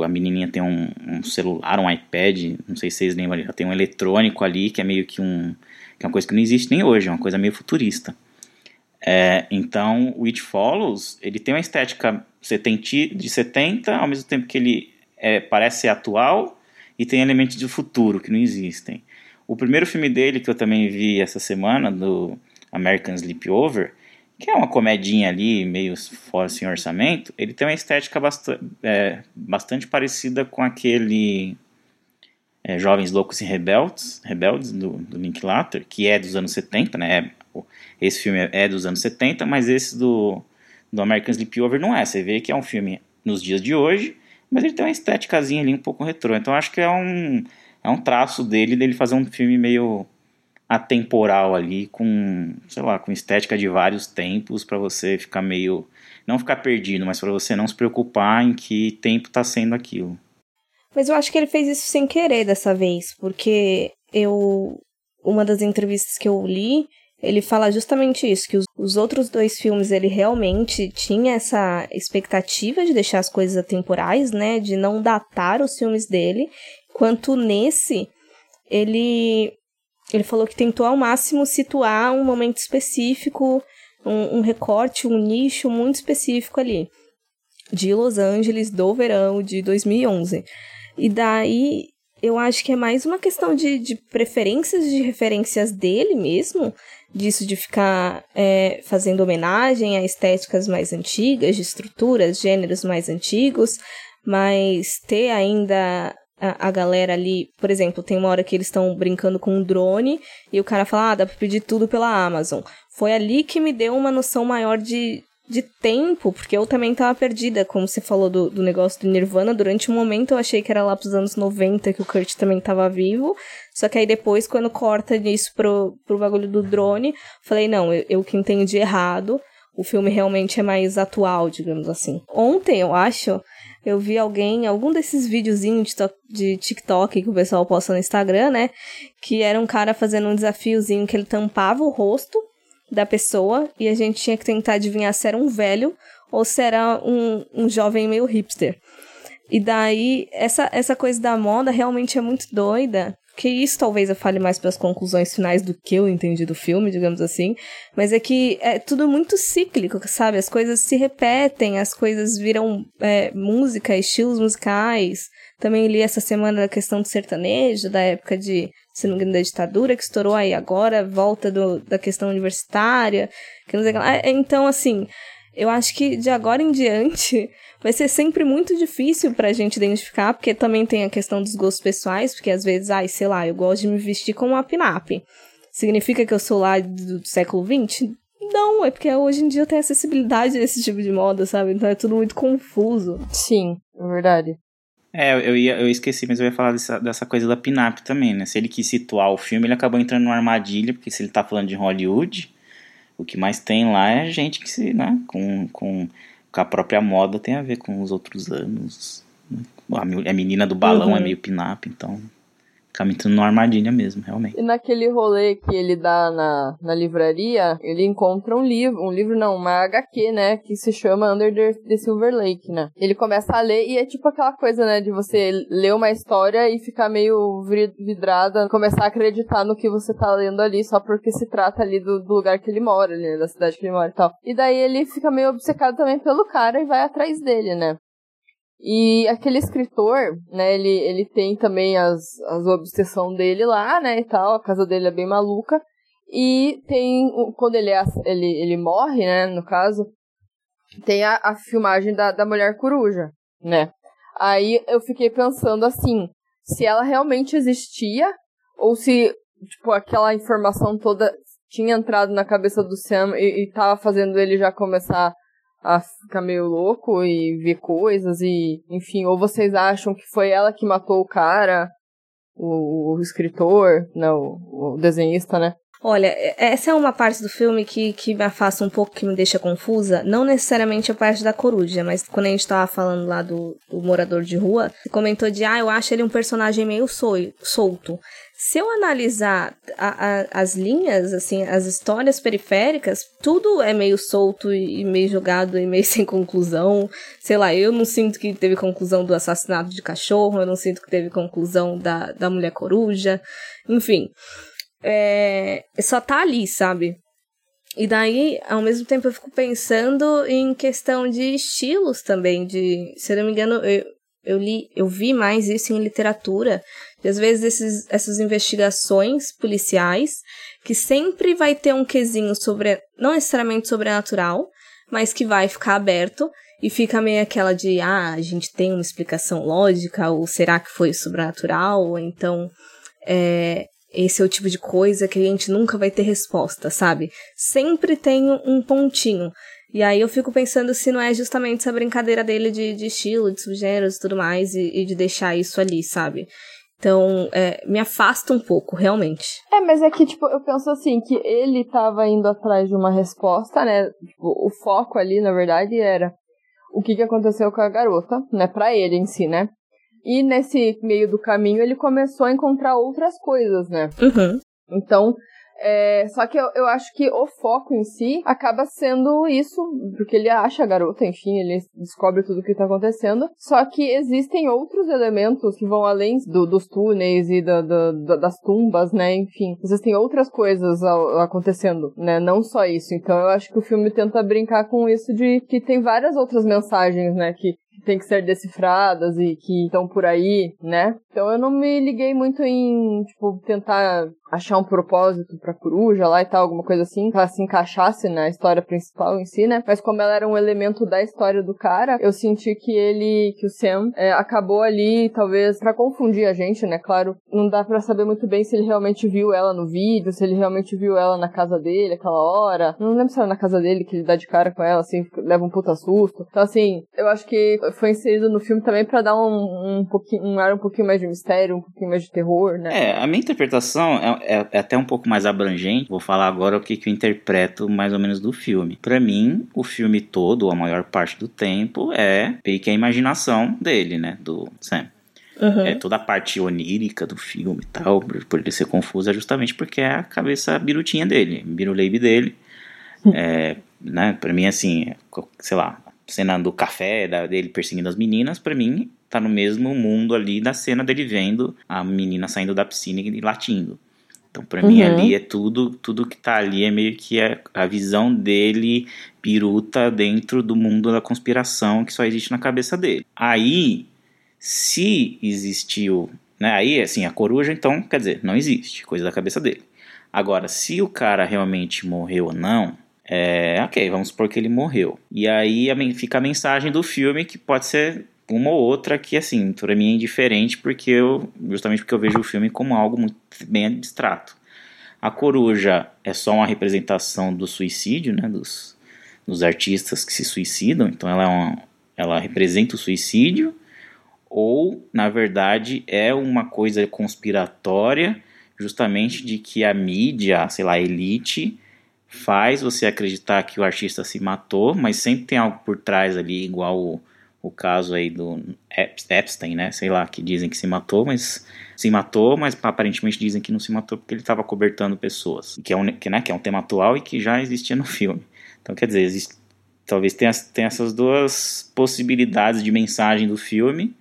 a menininha tem um, um celular, um iPad, não sei se vocês lembram, ela tem um eletrônico ali, que é meio que um que é uma coisa que não existe nem hoje, é uma coisa meio futurista. É, então, o It Follows, ele tem uma estética de 70, ao mesmo tempo que ele é, parece ser atual e tem elementos do futuro que não existem. O primeiro filme dele, que eu também vi essa semana, do American Sleepover, que é uma comedinha ali, meio fora sem orçamento, ele tem uma estética bastante, é, bastante parecida com aquele é, Jovens Loucos e Rebeldes, Rebeldes do, do Linklater, que é dos anos 70, né? É, esse filme é dos anos 70, mas esse do, do American Sleepover não é. Você vê que é um filme nos dias de hoje, mas ele tem uma estéticazinha ali um pouco retrô. Então acho que é um, é um traço dele, dele fazer um filme meio atemporal ali, com, sei lá, com estética de vários tempos, para você ficar meio. Não ficar perdido, mas para você não se preocupar em que tempo está sendo aquilo. Mas eu acho que ele fez isso sem querer dessa vez, porque eu. Uma das entrevistas que eu li, ele fala justamente isso, que os, os, outros dois filmes ele realmente tinha essa expectativa de deixar as coisas atemporais, né, de não datar os filmes dele, quanto nesse ele ele falou que tentou ao máximo situar um momento específico, um, um recorte, um nicho muito específico ali de Los Angeles do verão de 2011. E daí eu acho que é mais uma questão de, de preferências de referências dele mesmo, disso de ficar é, fazendo homenagem a estéticas mais antigas, de estruturas, gêneros mais antigos, mas ter ainda a, a, galera ali, por exemplo, tem uma hora que eles estão brincando com um drone e o cara fala, ah, dá pra pedir tudo pela Amazon. Foi ali que me deu uma noção maior de, de tempo, porque eu também tava perdida, como você falou do, do negócio do Nirvana, durante um momento eu achei que era lá pros anos 90 que o Kurt também tava vivo, só que aí depois, quando corta nisso pro, pro bagulho do drone, falei, não, eu, eu que entendi errado, o filme realmente é mais atual, digamos assim. Ontem, eu acho, eu vi alguém, algum desses videozinhos de, de TikTok que o pessoal posta no Instagram, né? Que era um cara fazendo um desafiozinho que ele tampava o rosto da pessoa e a gente tinha que tentar adivinhar se era um velho ou se era um, um jovem meio hipster. E daí, essa, essa coisa da moda realmente é muito doida, que isso talvez eu fale mais pelas conclusões finais do que eu entendi do filme, digamos assim, mas é que é tudo muito cíclico, sabe? As coisas se repetem, as coisas viram é, música, estilos musicais. Também li essa semana a questão do sertanejo, da época de, se não me engano, da ditadura, que estourou aí agora, volta do, da questão universitária, que não sei lá. Então, assim, eu acho que de agora em diante vai ser sempre muito difícil pra gente identificar, porque também tem a questão dos gostos pessoais, porque às vezes, ai, sei lá, eu gosto de me vestir como uma pinap. Significa que eu sou lá do, do século XX? Não, é porque hoje em dia eu tenho acessibilidade a esse tipo de moda, sabe? Então é tudo muito confuso. Sim, é verdade. É, eu, ia, eu esqueci, mas eu ia falar dessa, dessa coisa da pinap também, né? Se ele quis situar o filme, ele acabou entrando numa armadilha, porque se ele tá falando de Hollywood, o que mais tem lá é gente que se, né, com, com com a própria moda tem a ver com os outros anos. Né? A menina do balão é uhum. é meio pin-up, então acaba entrando numa armadilha mesmo, realmente. E naquele rolê que ele dá na, na livraria, ele encontra um livro, um livro não, uma HQ, né, que se chama Under the, the Silver Lake, né. Ele começa a ler e é tipo aquela coisa, né, de você ler uma história e ficar meio vidrada, começar a acreditar no que você tá lendo ali, só porque se trata ali do, do lugar que ele mora, ali, né, da cidade que ele mora e tal. E daí ele fica meio obcecado também pelo cara e vai atrás dele, né. E aquele escritor, né, ele, ele tem também as, as obsessão dele lá, né, e tal, a casa dele é bem maluca. E tem, quando ele, é, ele, ele morre, né, no caso, tem a, a filmagem da, da Mulher Coruja, né. Aí eu fiquei pensando assim, se ela realmente existia, ou se, tipo, aquela informação toda tinha entrado na cabeça do Sam e, e tava fazendo ele já começar a ficar meio louco e ver coisas e, enfim, ou vocês acham que foi ela que matou o cara, o, o escritor, não, o desenhista, né? Olha, essa é uma parte do filme que, que me afasta um pouco, que me deixa confusa. Não necessariamente a parte da coruja, mas quando a gente tava falando lá do, do morador de rua, comentou de, ah, eu acho ele um personagem meio solto. Se eu analisar a, a, as linhas, assim, as histórias periféricas, tudo é meio solto e, meio jogado e meio sem conclusão. Sei lá, eu não sinto que teve conclusão do assassinato de cachorro, eu não sinto que teve conclusão da, da mulher coruja. Enfim, é, só tá ali, sabe? E daí, ao mesmo tempo, eu fico pensando em questão de estilos também, de, se eu não me engano, eu, eu li, eu vi mais isso em literatura, e às vezes esses, essas investigações policiais, que sempre vai ter um quesinho sobre, não necessariamente sobrenatural, mas que vai ficar aberto e fica meio aquela de, ah, a gente tem uma explicação lógica, ou será que foi sobrenatural, ou então é, esse é o tipo de coisa que a gente nunca vai ter resposta, sabe? Sempre tem um pontinho. E aí eu fico pensando se não é justamente essa brincadeira dele de, de estilo, de subgêneros e tudo mais, e, e de deixar isso ali, sabe? Então, é, me afasta um pouco, realmente. É, mas é que, tipo, eu penso assim, que ele tava indo atrás de uma resposta, né? O foco ali, na verdade, era o que, que aconteceu com a garota, né? Pra ele em si, né? E nesse meio do caminho ele começou a encontrar outras coisas, né? Uhum. Então, é, só que eu, eu acho que o foco em si acaba sendo isso, porque ele acha a garota, enfim, ele descobre tudo o que tá acontecendo. Só que existem outros elementos que vão além do, dos túneis e da, da, da, das tumbas, né? Enfim, existem outras coisas acontecendo, né? Não só isso. Então eu acho que o filme tenta brincar com isso de que tem várias outras mensagens, né? Que tem que ser decifradas e que estão por aí, né? Então eu não me liguei muito em, tipo, tentar achar um propósito pra coruja lá e tal, alguma coisa assim, que ela se encaixasse na história principal em si, né? Mas como ela era um elemento da história do cara, eu senti que ele, que o Sam, é, acabou ali, talvez, para confundir a gente, né? Claro, não dá para saber muito bem se ele realmente viu ela no vídeo, se ele realmente viu ela na casa dele aquela hora. Não lembro se era na casa dele que ele dá de cara com ela, assim, leva um puta susto. Então, assim, eu acho que foi inserido no filme também para dar um, um pouquinho, um ar um pouquinho mais de mistério, um pouquinho mais de terror, né? É, a minha interpretação é, é, é até um pouco mais abrangente. Vou falar agora o que, que eu interpreto mais ou menos do filme. Para mim, o filme todo, a maior parte do tempo, é meio que a imaginação dele, né? Do Sam. Uhum. É, toda a parte onírica do filme e tal, por ele ser confuso, é justamente porque é a cabeça birutinha dele, biruleibe dele. Uhum. É, né, pra mim, assim, sei lá, cena do café da, dele perseguindo as meninas, para mim, tá no mesmo mundo ali da cena dele vendo a menina saindo da piscina e latindo. Então, para uhum. mim, ali é tudo, tudo que tá ali é meio que a, a visão dele piruta dentro do mundo da conspiração que só existe na cabeça dele. Aí, se existiu, né? Aí, assim, a coruja, então, quer dizer, não existe, coisa da cabeça dele. Agora, se o cara realmente morreu ou não, é, ok, vamos supor que ele morreu. E aí fica a mensagem do filme que pode ser uma ou outra que, assim, para mim é indiferente, porque eu, justamente porque eu vejo o filme como algo muito bem abstrato. A coruja é só uma representação do suicídio, né, dos, dos artistas que se suicidam, então ela, é uma, ela representa o suicídio, ou, na verdade, é uma coisa conspiratória, justamente de que a mídia, sei lá, a elite, faz você acreditar que o artista se matou, mas sempre tem algo por trás ali, igual o o caso aí do Epstein, né? Sei lá, que dizem que se matou, mas se matou, mas aparentemente dizem que não se matou porque ele estava cobertando pessoas, que é, um, que, né, que é um tema atual e que já existia no filme. Então, quer dizer, existe, talvez tenha, tenha essas duas possibilidades de mensagem do filme,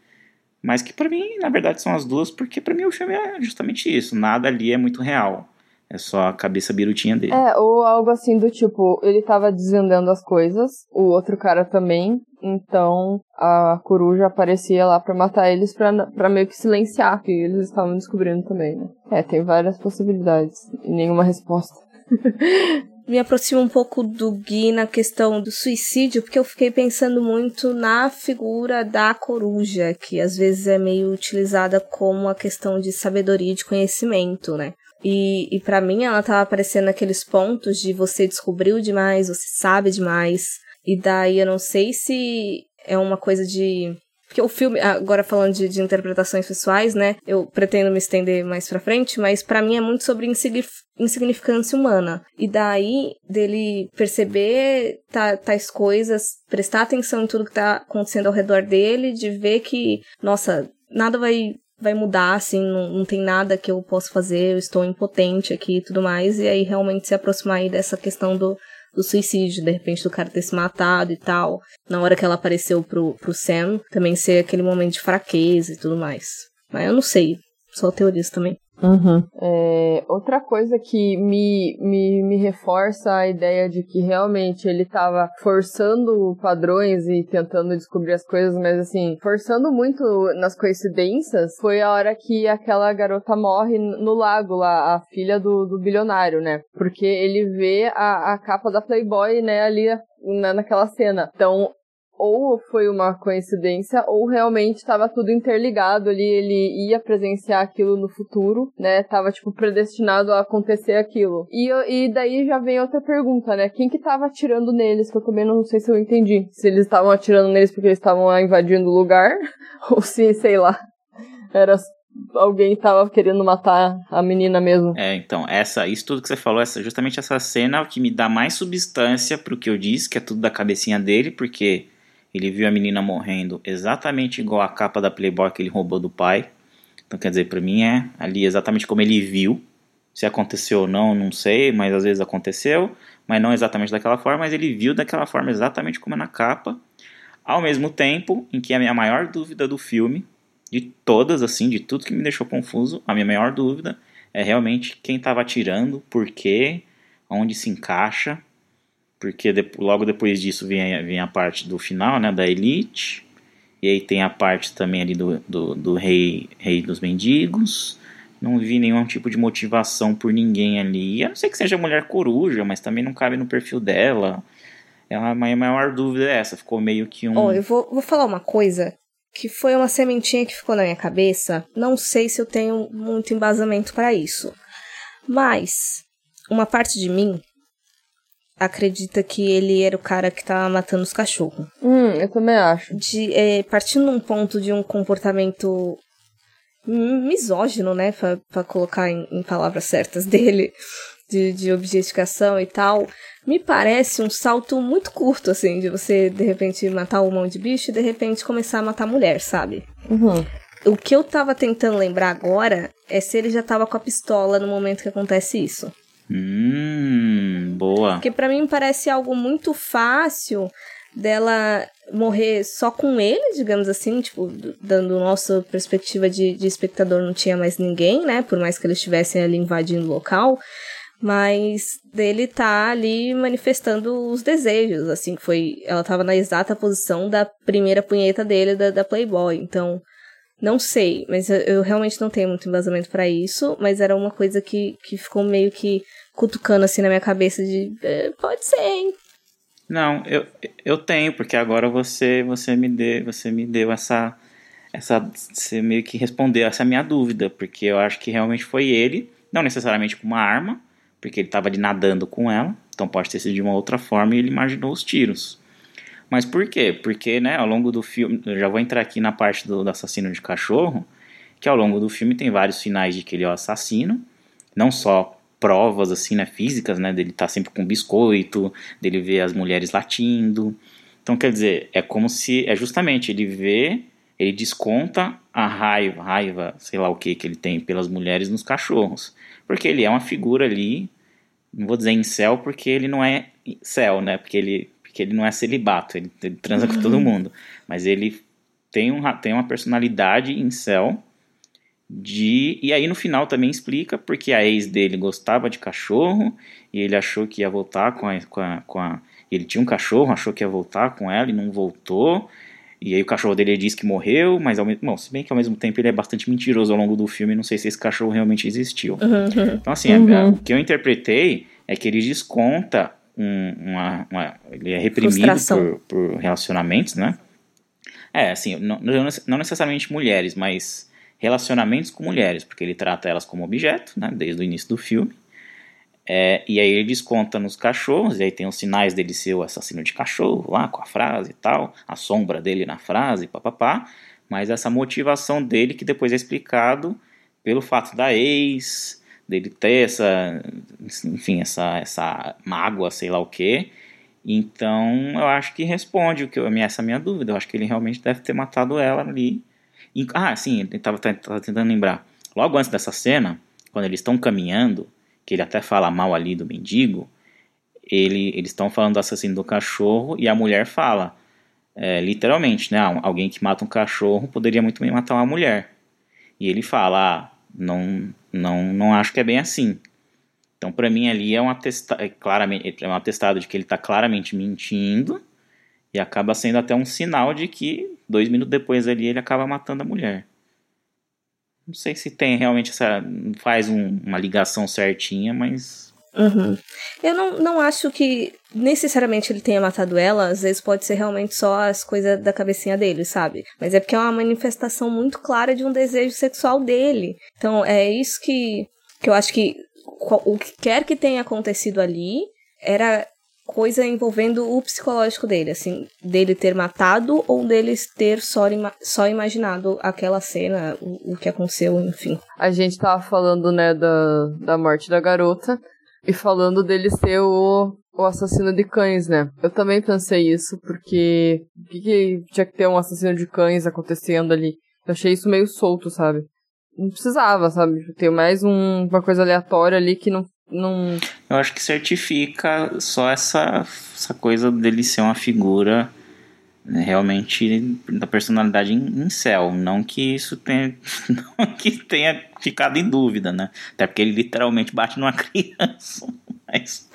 mas que para mim, na verdade, são as duas, porque para mim o filme é justamente isso, nada ali é muito real. É só a cabeça birutinha dele. É, ou algo assim do tipo, ele tava desvendando as coisas, o outro cara também, então a coruja aparecia lá para matar eles pra meio que silenciar que eles estavam descobrindo também, né? É, tem várias possibilidades e nenhuma resposta. me aproximo um pouco do Gui na questão do suicídio, porque eu fiquei pensando muito na figura da coruja, que às vezes é meio utilizada como uma questão de sabedoria e de conhecimento, né? E, e para mim ela tava aparecendo naqueles pontos de você descobriu demais, você sabe demais. E daí eu não sei se é uma coisa de. Porque o filme, agora falando de, de interpretações pessoais, né? Eu pretendo me estender mais pra frente, mas para mim é muito sobre insignificância humana. E daí dele perceber tais coisas, prestar atenção em tudo que tá acontecendo ao redor dele, de ver que, nossa, nada vai vai mudar, assim, não, não tem nada que eu possa fazer, eu estou impotente aqui e tudo mais, e aí realmente se aproximar aí dessa questão do, do suicídio, de repente do cara ter se matado e tal. Na hora que ela apareceu pro, pro Sam, também ser aquele momento de fraqueza e tudo mais. Mas eu não sei, só teorias também. Uhum. É, outra coisa que me, me, me reforça a ideia de que realmente ele estava forçando padrões e tentando descobrir as coisas, mas assim, forçando muito nas coincidências, foi a hora que aquela garota morre no lago lá, a filha do, do bilionário, né? Porque ele vê a, a capa da Playboy, né, ali na, naquela cena. Então, ou foi uma coincidência, ou realmente estava tudo interligado ali, ele ia presenciar aquilo no futuro, né? Tava, tipo, predestinado a acontecer aquilo. E, e daí já vem outra pergunta, né? Quem que tava atirando neles, que eu também não sei se eu entendi. Se eles estavam atirando neles porque eles estavam invadindo o lugar, ou se, sei lá, era alguém tava querendo matar a menina mesmo. É, então, essa, isso tudo que você falou, essa, justamente essa cena que me dá mais substância pro que eu disse, que é tudo da cabecinha dele, porque ele viu a menina morrendo exatamente igual a capa da Playboy que ele roubou do pai. Então, quer dizer, para mim é ali exatamente como ele viu. Se aconteceu ou não, não sei, mas às vezes aconteceu, mas não exatamente daquela forma, mas ele viu daquela forma exatamente como é na capa. Ao mesmo tempo em que a minha maior dúvida do filme, de todas assim, de tudo que me deixou confuso, a minha maior dúvida é realmente quem estava atirando, por quê, onde se encaixa porque de, logo depois disso vem, vem a parte do final, né, da Elite, E aí tem a parte também ali do, do, do rei, rei dos mendigos. Não vi nenhum tipo de motivação por ninguém ali. A não ser que seja mulher coruja, mas também não cabe no perfil dela. É a minha maior dúvida é essa. Ficou meio que um. Oh, eu vou, vou falar uma coisa que foi uma sementinha que ficou na minha cabeça. Não sei se eu tenho muito embasamento para isso. Mas uma parte de mim acredita que ele era o cara que tava matando os cachorros. Hum, eu também acho. De, é, partindo num ponto de um comportamento misógino, né? Pra, pra colocar em, em palavras certas dele, de, de objetificação e tal. Me parece um salto muito curto, assim, de você, de repente, matar um monte de bicho e, de repente, começar a matar mulher, sabe? Uhum. O que eu tava tentando lembrar agora é se ele já tava com a pistola no momento que acontece isso. Hum, boa. Porque para mim parece algo muito fácil dela morrer só com ele, digamos assim, tipo, dando nossa perspectiva de, de espectador, não tinha mais ninguém, né? Por mais que eles estivessem ali invadindo o local. Mas dele tá ali manifestando os desejos, assim, foi. Ela tava na exata posição da primeira punheta dele, da, da Playboy. Então, não sei, mas eu, eu realmente não tenho muito embasamento para isso, mas era uma coisa que, que ficou meio que cutucando assim na minha cabeça de eh, pode ser, hein? Não, eu, eu tenho, porque agora você você me deu, você me deu essa essa você meio que respondeu essa minha dúvida, porque eu acho que realmente foi ele, não necessariamente com uma arma, porque ele estava ali nadando com ela, então pode ter sido de uma outra forma e ele imaginou os tiros. Mas por quê? Porque, né, ao longo do filme, eu já vou entrar aqui na parte do, do assassino de cachorro, que ao longo do filme tem vários sinais de que ele é o assassino, não só provas assim, né, físicas, né, dele estar tá sempre com biscoito, dele ver as mulheres latindo. Então, quer dizer, é como se é justamente ele vê, ele desconta a raiva, raiva, sei lá o que que ele tem pelas mulheres nos cachorros, porque ele é uma figura ali, não vou dizer em céu porque ele não é céu, né? Porque ele que ele não é celibato, ele, ele transa uhum. com todo mundo. Mas ele tem, um, tem uma personalidade em céu de. E aí no final também explica porque a ex dele gostava de cachorro e ele achou que ia voltar com a. Com a, com a ele tinha um cachorro, achou que ia voltar com ela e não voltou. E aí o cachorro dele diz que morreu, mas ao mesmo, bom, se bem que ao mesmo tempo ele é bastante mentiroso ao longo do filme, não sei se esse cachorro realmente existiu. Uhum. Então assim, uhum. o que eu interpretei é que ele desconta um, uma, uma, ele é reprimido por, por, relacionamentos, né? É, assim, não, não necessariamente mulheres, mas relacionamentos com mulheres, porque ele trata elas como objeto, né, desde o início do filme. É, e aí ele desconta nos cachorros, e aí tem os sinais dele ser o assassino de cachorro lá, com a frase e tal, a sombra dele na frase, papapá. Mas essa motivação dele que depois é explicado pelo fato da ex, dele ter essa, enfim, essa, essa mágoa, sei lá o que. Então, eu acho que responde o que eu, essa minha dúvida. Eu acho que ele realmente deve ter matado ela ali. Ah, sim, ele estava tentando lembrar. Logo antes dessa cena, quando eles estão caminhando, que ele até fala mal ali do mendigo, ele, eles estão falando do assassino do cachorro e a mulher fala, é, literalmente, né? Alguém que mata um cachorro poderia muito bem matar uma mulher. E ele fala, ah, não, não, não acho que é bem assim. Então, para mim, ali é um, atestado, é, claramente, é um atestado de que ele está claramente mentindo e acaba sendo até um sinal de que dois minutos depois ali ele acaba matando a mulher. Não sei se tem realmente essa. faz um, uma ligação certinha, mas Uhum. Eu não, não acho que necessariamente ele tenha matado ela, às vezes pode ser realmente só as coisas da cabecinha dele, sabe? Mas é porque é uma manifestação muito clara de um desejo sexual dele. Então é isso que, que eu acho que o que quer que tenha acontecido ali era coisa envolvendo o psicológico dele, assim, dele ter matado ou dele ter só, ima só imaginado aquela cena, o, o que aconteceu, enfim. A gente tava falando, né, da, da morte da garota, e falando dele ser o, o assassino de cães, né? Eu também pensei isso, porque o que, que tinha que ter um assassino de cães acontecendo ali? Eu achei isso meio solto, sabe? Não precisava, sabe? Ter mais um, uma coisa aleatória ali que não, não. Eu acho que certifica só essa, essa coisa dele ser uma figura realmente da personalidade em, céu. Não que isso tenha, não que tenha ficado em dúvida, né? Até porque ele literalmente bate numa criança. Mas.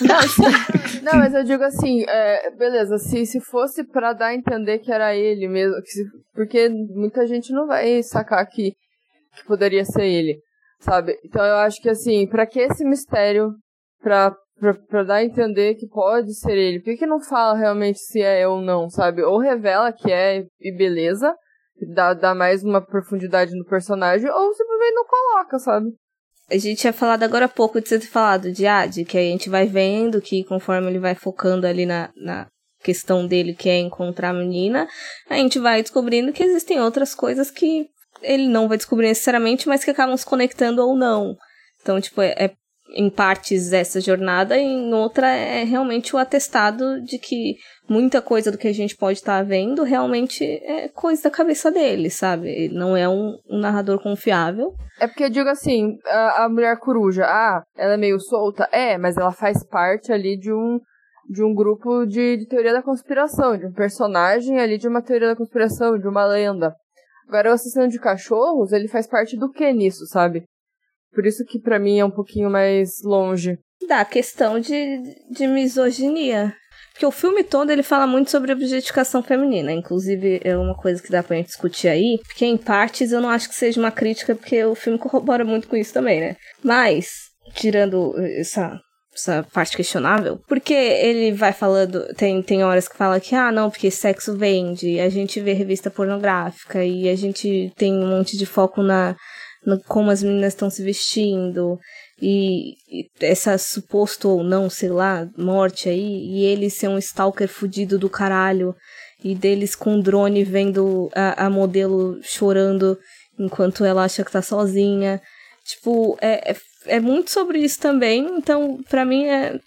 Não, sim. Não, mas eu digo assim, é, beleza, se, se fosse pra dar a entender que era ele mesmo, se, porque muita gente não vai sacar que, que poderia ser ele, sabe? Então eu acho que assim, pra que esse mistério pra, pra, pra dar a entender que pode ser ele? Por que não fala realmente se é ou não, sabe? Ou revela que é e beleza, dá, dá mais uma profundidade no personagem, ou simplesmente não coloca, sabe? A gente tinha falado agora há pouco de você ter falado de, de que a gente vai vendo que conforme ele vai focando ali na, na questão dele, que é encontrar a menina, a gente vai descobrindo que existem outras coisas que ele não vai descobrir necessariamente, mas que acabam se conectando ou não. Então, tipo, é, é em partes essa jornada, e em outra é realmente o atestado de que muita coisa do que a gente pode estar tá vendo realmente é coisa da cabeça dele, sabe? Ele não é um, um narrador confiável. É porque eu digo assim, a, a, mulher coruja, ah, ela é meio solta? É, mas ela faz parte ali de um de um grupo de, de teoria da conspiração, de um personagem ali de uma teoria da conspiração, de uma lenda. Agora, o assassino de cachorros, ele faz parte do que nisso, sabe? Por isso que para mim é um pouquinho mais longe. Da questão de, de misoginia. Porque o filme todo ele fala muito sobre objetificação feminina. Inclusive, é uma coisa que dá pra gente discutir aí. Porque em partes eu não acho que seja uma crítica, porque o filme corrobora muito com isso também, né? Mas, tirando essa essa parte questionável, porque ele vai falando, tem, tem horas que fala que, ah, não, porque sexo vende, a gente vê revista pornográfica e a gente tem um monte de foco na, no, como as meninas estão se vestindo e, e, essa suposto ou não, sei lá, morte aí, e ele ser um stalker fudido do caralho, e deles com drone vendo a, a modelo chorando enquanto ela acha que tá sozinha. Tipo, é, é, é muito sobre isso também, então para mim é,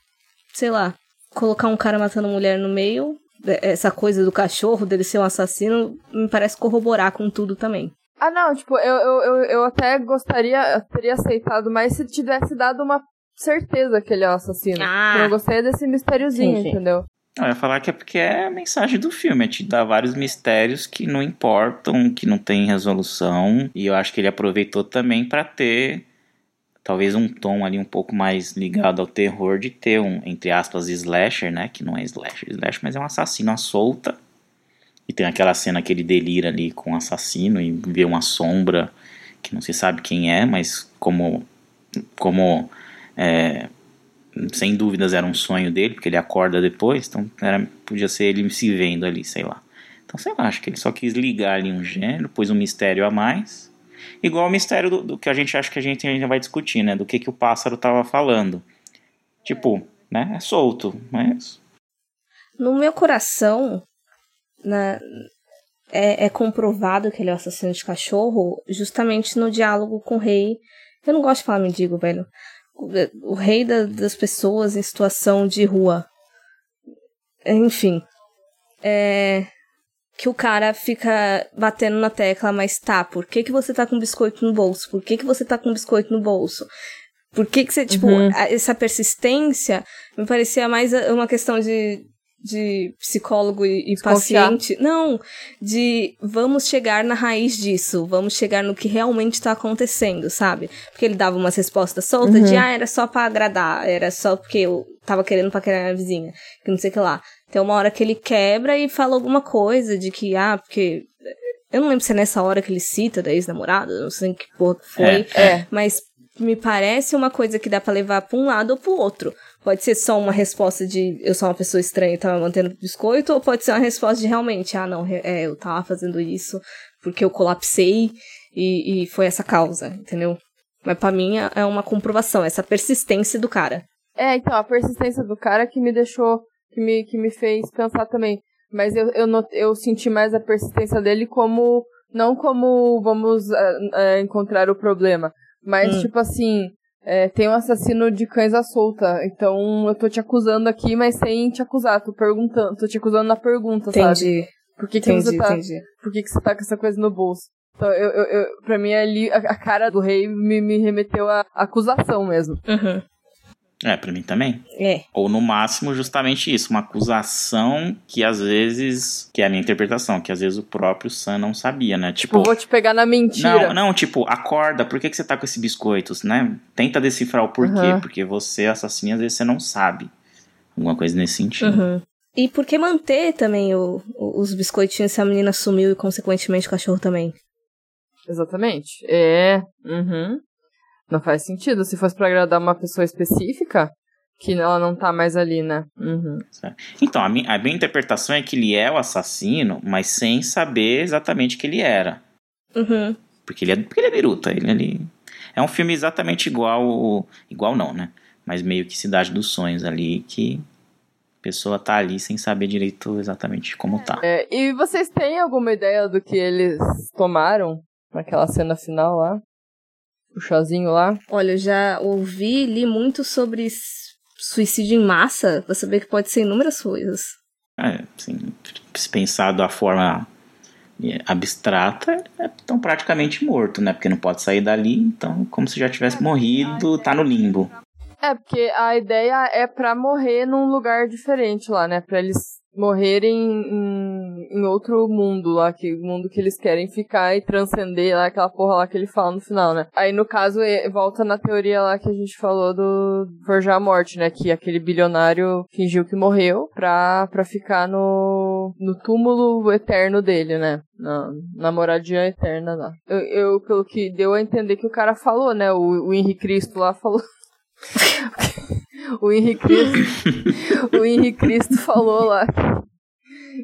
sei lá, colocar um cara matando mulher no meio, é, essa coisa do cachorro, dele ser um assassino, me parece corroborar com tudo também. Ah, não, tipo, eu, eu, eu, eu até gostaria, eu teria aceitado mais se tivesse dado uma certeza que ele é o assassino. Ah. Eu gostei desse mistériozinho, sim, sim. entendeu? Não, eu ia falar que é porque é a mensagem do filme, é te dar vários mistérios que não importam, que não tem resolução. E eu acho que ele aproveitou também para ter talvez um tom ali um pouco mais ligado ao terror de ter um, entre aspas, slasher, né? Que não é slasher, slasher, mas é um assassino à solta e tem aquela cena que ele delira ali com o assassino e vê uma sombra que não se sabe quem é, mas como, como é, sem dúvidas era um sonho dele, porque ele acorda depois, então era, podia ser ele se vendo ali, sei lá. Então, sei lá, acho que ele só quis ligar ali um gênero, pôs um mistério a mais, igual o mistério do, do que a gente acha que a gente ainda vai discutir, né, do que, que o pássaro estava falando. Tipo, né, é solto, mas... No meu coração, na, é, é, comprovado que ele é o assassino de cachorro justamente no diálogo com o rei. Eu não gosto de falar mendigo, velho. O, o rei da, das pessoas em situação de rua. Enfim. É, que o cara fica batendo na tecla, mas tá, por que, que você tá com biscoito no bolso? Por que, que você tá com biscoito no bolso? Por que, que você, tipo, uhum. essa persistência me parecia mais uma questão de, de psicólogo e, e paciente. Não, de vamos chegar na raiz disso, vamos chegar no que realmente está acontecendo, sabe? Porque ele dava umas respostas soltas uhum. de, ah, era só para agradar, era só porque eu tava querendo paquerar a vizinha, que não sei o que lá. Tem uma hora que ele quebra e fala alguma coisa de que, ah, porque. Eu não lembro se é nessa hora que ele cita da ex-namorada, não sei que porra foi, é, é. mas me parece uma coisa que dá para levar pra um lado ou pro outro. Pode ser só uma resposta de eu sou uma pessoa estranha e tava mantendo biscoito, ou pode ser uma resposta de realmente, ah, não, é, eu tava fazendo isso porque eu colapsei e, e foi essa causa, entendeu? Mas para mim é, é uma comprovação, essa persistência do cara. É, então, a persistência do cara que me deixou, que me, que me fez pensar também. Mas eu, eu, not, eu senti mais a persistência dele como, não como vamos uh, uh, encontrar o problema, mas hum. tipo assim, é, tem um assassino de cães à solta. Então eu tô te acusando aqui, mas sem te acusar. Tô perguntando, tô te acusando na pergunta, entendi. sabe? Por que, que entendi, você tá. Entendi. Por que, que você tá com essa coisa no bolso? Então, eu, eu, eu, pra mim ali, a, a cara do rei me, me remeteu à acusação mesmo. Uhum. É, pra mim também. É. Ou no máximo, justamente isso, uma acusação que às vezes. Que é a minha interpretação, que às vezes o próprio Sam não sabia, né? Tipo. Tipo, vou te pegar na mentira. Não, não, tipo, acorda, por que, que você tá com esse biscoito, né? Tenta decifrar o porquê, Aham. porque você, assassino, às vezes você não sabe. Alguma coisa nesse sentido. Uhum. E por que manter também o, o- os biscoitinhos se a menina sumiu e, consequentemente, o cachorro também? Exatamente. É. Uhum. Não faz sentido. Se fosse pra agradar uma pessoa específica, que ela não tá mais ali, né? Uhum. Então, a minha, a minha interpretação é que ele é o assassino, mas sem saber exatamente que ele era. Uhum. Porque ele é, porque ele é biruta. Ele, ele- é um filme exatamente igual. o- Igual não, né? Mas meio que Cidade dos Sonhos ali, que a pessoa tá ali sem saber direito exatamente como tá. É, e vocês têm alguma ideia do que eles tomaram naquela cena final lá? O chazinho lá? Olha, eu já ouvi e li muito sobre suicídio em massa, pra saber que pode ser inúmeras coisas. É, assim, se pensar da forma é, abstrata, é tão praticamente morto, né? Porque não pode sair dali, então, como se já tivesse morrido, tá no limbo. É, porque a ideia é pra morrer num lugar diferente lá, né? Pra eles morrerem em, em outro mundo lá, que o mundo que eles querem ficar e transcender lá, aquela porra lá que ele fala no final, né? Aí, no caso, é- volta na teoria lá que a gente falou do Forjar a Morte, né? Que aquele bilionário fingiu que morreu pra, pra ficar no, no túmulo eterno dele, né? Na, na moradia eterna lá. Eu, eu, pelo que deu a entender que o cara falou, né? O, o Henrique Cristo lá falou o Henrique Cristo, o Henrique Cristo falou lá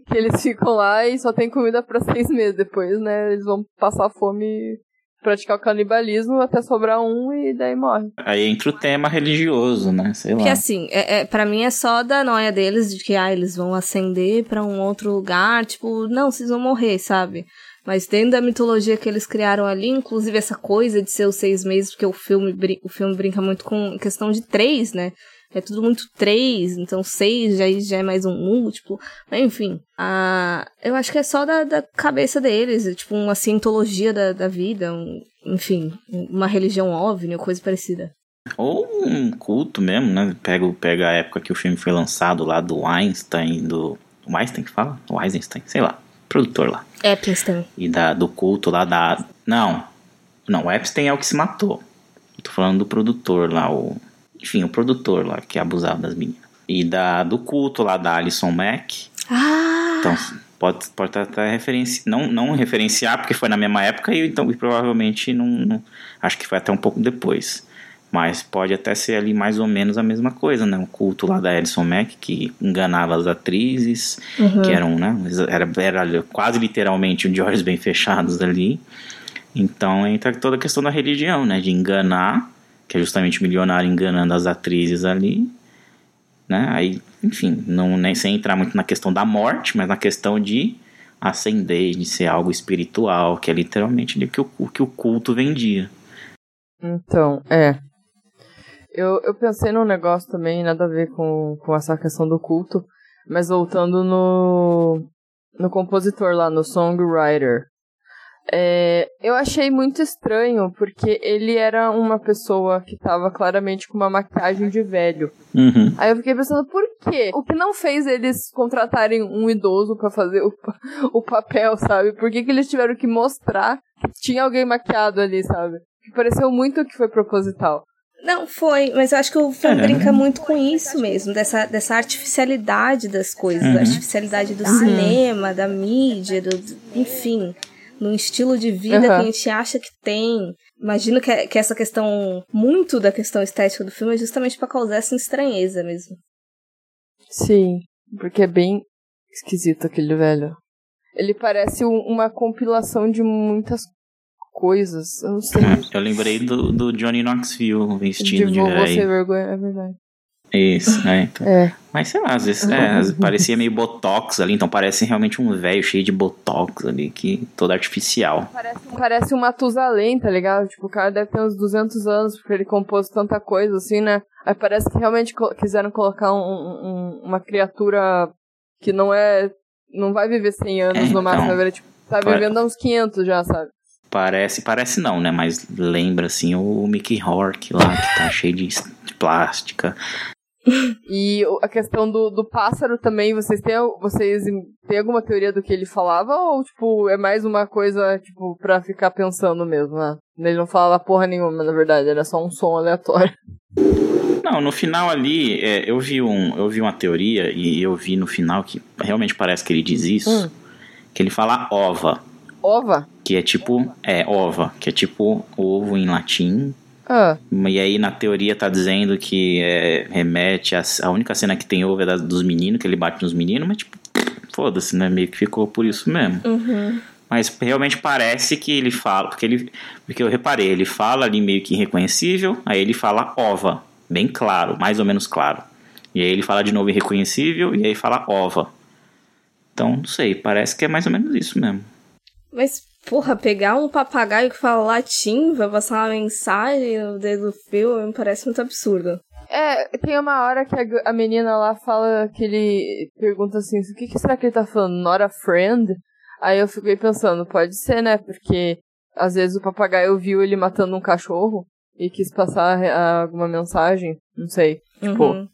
que eles ficam lá e só tem comida pra seis meses. Depois, né, eles vão passar fome e praticar o canibalismo até sobrar um e daí morre. Aí entra o tema religioso, né? Sei Porque lá. assim, é, é, para mim é só da noia deles de que ah, eles vão ascender pra um outro lugar, tipo, não, vocês vão morrer, sabe? Mas dentro da mitologia que eles criaram ali, inclusive essa coisa de ser os seis meses, porque o filme, o filme brinca muito com questão de três, né? É tudo muito três, então seis já, já é mais um múltiplo. Mas, enfim, a, eu acho que é só da, da cabeça deles, é tipo uma cientologia da, da vida, um- enfim, uma religião ou coisa parecida. Ou um culto mesmo, né? Pega, pega a época que o filme foi lançado lá do Einstein, do. O Einstein que fala? O Eisenstein, sei lá. Produtor lá. Epstein. E da, do culto lá da. Não. Não, o Epstein é o que se matou. Eu tô falando do produtor lá, o. Enfim, o produtor lá que abusava das meninas. E da, do culto lá da Alison Mack. Ah! Então, pode, pode até referenciar. Não, não referenciar, porque foi na mesma época e, então, e provavelmente não, não- Acho que foi até um pouco depois. Mas pode até ser ali mais ou menos a mesma coisa, né? O culto lá da Alison Mack, que enganava as atrizes, que eram, né? Era, era quase literalmente de olhos bem fechados ali. Então entra toda a questão da religião, né? De enganar, que é justamente o milionário enganando as atrizes ali. Né? Aí, enfim, não nem sem entrar muito na questão da morte, mas na questão de ascender, de ser algo espiritual, que é literalmente o que o, o que o culto vendia. Então, é. Eu, eu pensei num negócio também, nada a ver com, com essa questão do culto, mas voltando no, no compositor lá, no songwriter. É, eu achei muito estranho, porque ele era uma pessoa que tava claramente com uma maquiagem de velho. Uhum. Aí eu fiquei pensando, por quê? O que não fez eles contratarem um idoso pra fazer o, o papel, sabe? Por que, que eles tiveram que mostrar que tinha alguém maquiado ali, sabe? Que pareceu muito que foi proposital. Não, foi, mas eu acho que o filme É. brinca muito com isso mesmo, dessa, dessa artificialidade das coisas, da Uhum. artificialidade do cinema, da mídia, do, enfim, num estilo de vida que Uhum. a gente acha que tem. Imagino que, que essa questão, muito da questão estética do filme é justamente pra causar essa estranheza mesmo. Sim, porque é bem esquisito aquele velho. Ele parece um- uma compilação de muitas coisas. Eu não sei. Eu lembrei do, do Johnny Knoxville vestido de de, vovô sem velho. vergonha, é verdade. Isso, né? Então, É. mas sei lá, às vezes, é, às vezes parecia meio botox ali, então parece realmente um velho cheio de botox ali, que todo artificial. Parece um Matusalém, tá ligado? Tipo, o cara deve ter uns 200 anos, porque ele compôs tanta coisa, assim, né? Aí parece que realmente quiseram colocar um- um- uma criatura que não é... Não vai viver 100 anos É, no máximo, então. vai viver, tipo, tá vivendo há uns 500 já, sabe? Parece, parece não, né? Mas lembra assim o Mickey Rourke lá, que tá cheio de plástica. E a questão do, do pássaro também, vocês têm, vocês têm alguma teoria do que ele falava? Ou, tipo, é mais uma coisa, tipo, pra ficar pensando mesmo, né? Ele não falava porra nenhuma, na verdade, era só um som aleatório. Não, no final ali, é, eu, vi um, eu vi uma teoria e eu vi no final que realmente parece que ele diz isso, hum. que ele fala ova. Ova? Que é tipo, é, ova, que é tipo ovo em latim. Ah. E aí na teoria tá dizendo que é, remete a, a única cena que tem ovo é da, dos meninos, que ele bate nos meninos, mas tipo, foda-se, né? Meio que ficou por isso mesmo. Uhum. Mas realmente parece que ele fala, porque ele, porque eu reparei, ele fala ali meio que irreconhecível, aí ele fala ova bem claro, mais ou menos claro. E aí ele fala de novo irreconhecível e aí fala ova. Então, não sei, parece que é mais ou menos isso mesmo. Mas, porra, pegar um papagaio que fala latim vai passar uma mensagem no dedo do filme parece muito absurdo. É, tem uma hora que a, menina lá fala que ele pergunta assim: o que, que será que ele tá falando? Not a friend? Aí eu fiquei pensando, pode ser, né? Porque às vezes o papagaio viu ele matando um cachorro e quis passar alguma mensagem, não sei, tipo, uhum.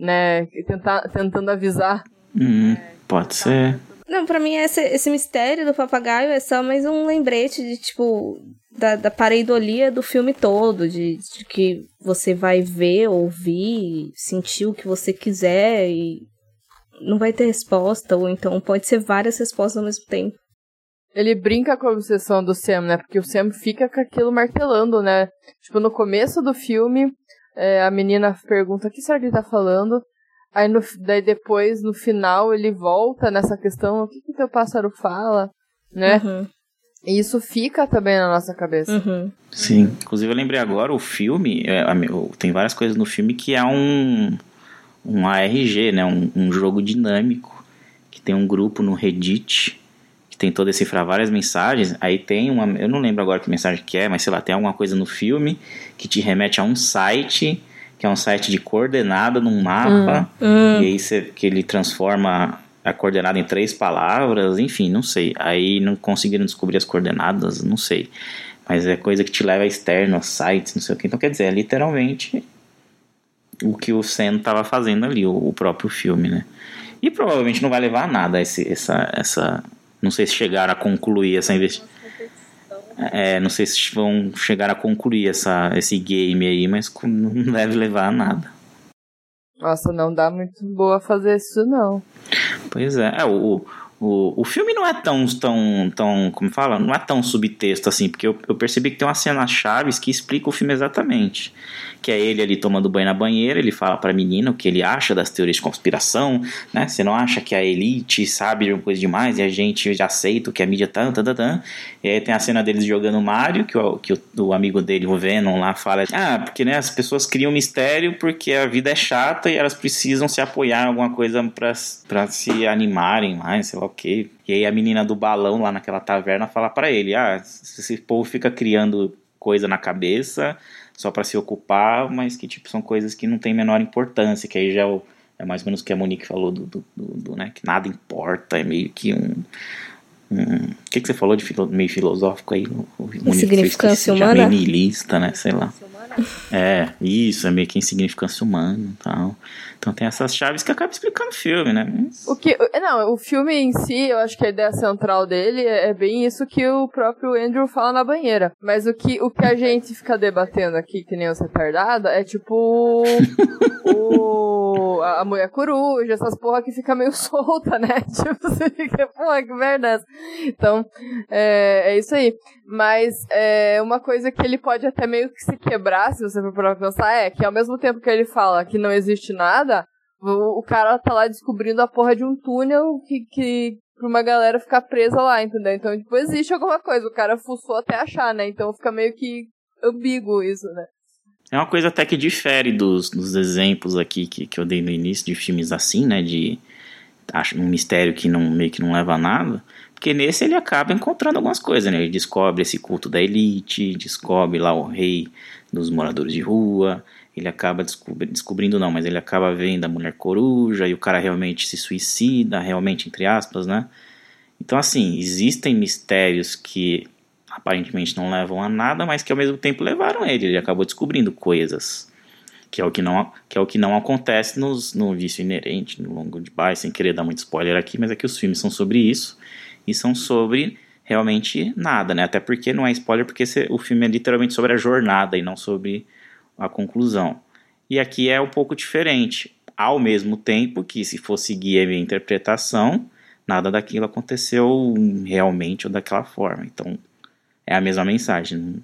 né, tentar, tentando avisar. Hum, pode ser. Não, pra mim esse, esse mistério do papagaio é só mais um lembrete de, tipo, da, da pareidolia do filme todo, de, de que você vai ver, ouvir, sentir o que você quiser e não vai ter resposta, ou então pode ser várias respostas ao mesmo tempo. Ele brinca com a obsessão do Sam, né? Porque o Sam fica com aquilo martelando, né? Tipo, no começo do filme, é, a menina pergunta o que será que ele tá falando. Aí no, daí depois, no final, ele volta nessa questão, o que que teu pássaro fala, né? Uhum. E isso fica também na nossa cabeça. Uhum. Sim. Inclusive, eu lembrei agora, o filme, é, tem várias coisas no filme que é um, um ARG, né? Um, um jogo dinâmico, que tem um grupo no Reddit que tentou decifrar várias mensagens, aí tem uma, eu não lembro agora que mensagem que é, mas sei lá, tem alguma coisa no filme que te remete a um site, que é um site de coordenada num mapa, hum, hum. e aí você, que ele transforma a coordenada em três palavras, enfim, não sei. Aí não conseguiram descobrir as coordenadas, não sei. Mas é coisa que te leva a externo, a sites, não sei o que. Então quer dizer, é literalmente o que o Sam estava fazendo ali, o, o, próprio filme, né? E provavelmente não vai levar a nada esse, essa, essa, não sei se chegaram a concluir essa investigação. É, não sei se vão chegar a concluir essa, esse game aí, mas não deve levar a nada. Nossa, não dá muito boa fazer isso, não. Pois é, é o, o, o filme não é tão, tão, tão, como fala, não é tão subtexto assim, porque eu, eu percebi que tem uma cena chaves que explica o filme exatamente que é ele ali tomando banho na banheira, ele fala pra menina o que ele acha das teorias de conspiração, né? Você não acha que a elite sabe de uma coisa demais e a gente já aceita o que a mídia tá, tá, tá, tá. E aí tem a cena deles jogando Mario, que o, que o, o amigo dele, o Venom, lá fala, ah, porque né, as pessoas criam mistério porque a vida é chata e elas precisam se apoiar em alguma coisa pra se animarem mais, sei lá o quê. E aí a menina do balão lá naquela taverna fala para ele, ah, esse povo fica criando coisa na cabeça só para se ocupar, mas que tipo são coisas que não tem menor importância, que aí já é, é mais ou menos o que a Monique falou do, do, do, do né, que nada importa, é meio que um o que, que você falou de filo, meio filosófico aí? O, o insignificância humana? Meio niilista, né? Sei lá. É, isso, é meio que insignificância humana e tal. Então tem essas chaves que acabam explicando o filme, né? Mas... O que, não, o filme em si, eu acho que a ideia central dele é, é bem isso que o próprio Andrew fala na banheira. Mas o que, o que a gente fica debatendo aqui, que nem os retardados, é tipo o, a, a mulher coruja, essas porra que fica meio solta, né? Tipo, você fica, porra, que merda é essa? Então, é, é isso aí. Mas é uma coisa que ele pode até meio que se quebrar, se você for pra pensar, é que ao mesmo tempo que ele fala que não existe nada, o, o cara tá lá descobrindo a porra de um túnel que, que pra uma galera ficar presa lá, entendeu? Então, tipo, existe alguma coisa. O cara fuçou até achar, né? Então fica meio que ambíguo isso, né? É uma coisa até que difere dos, dos exemplos aqui que, que eu dei no início de filmes assim, né? De acho um mistério que não meio que não leva a nada. Porque nesse ele acaba encontrando algumas coisas, né? Ele descobre esse culto da elite, descobre lá o rei dos moradores de rua, ele acaba descobri descobrindo, não, mas ele acaba vendo a mulher coruja e o cara realmente se suicida, realmente, entre aspas, né? Então, assim, existem mistérios que aparentemente não levam a nada, mas que ao mesmo tempo levaram ele. Ele acabou descobrindo coisas Que é o que não, que é o que não acontece nos, no Vício Inerente, no Longo de Baixo, sem querer dar muito spoiler aqui, mas é que os filmes são sobre isso e são sobre realmente nada, né? Até porque não é spoiler, porque o filme é literalmente sobre a jornada e não sobre a conclusão. E aqui é um pouco diferente, ao mesmo tempo que, se for seguir a minha interpretação, nada daquilo aconteceu realmente ou daquela forma. Então, é a mesma mensagem, não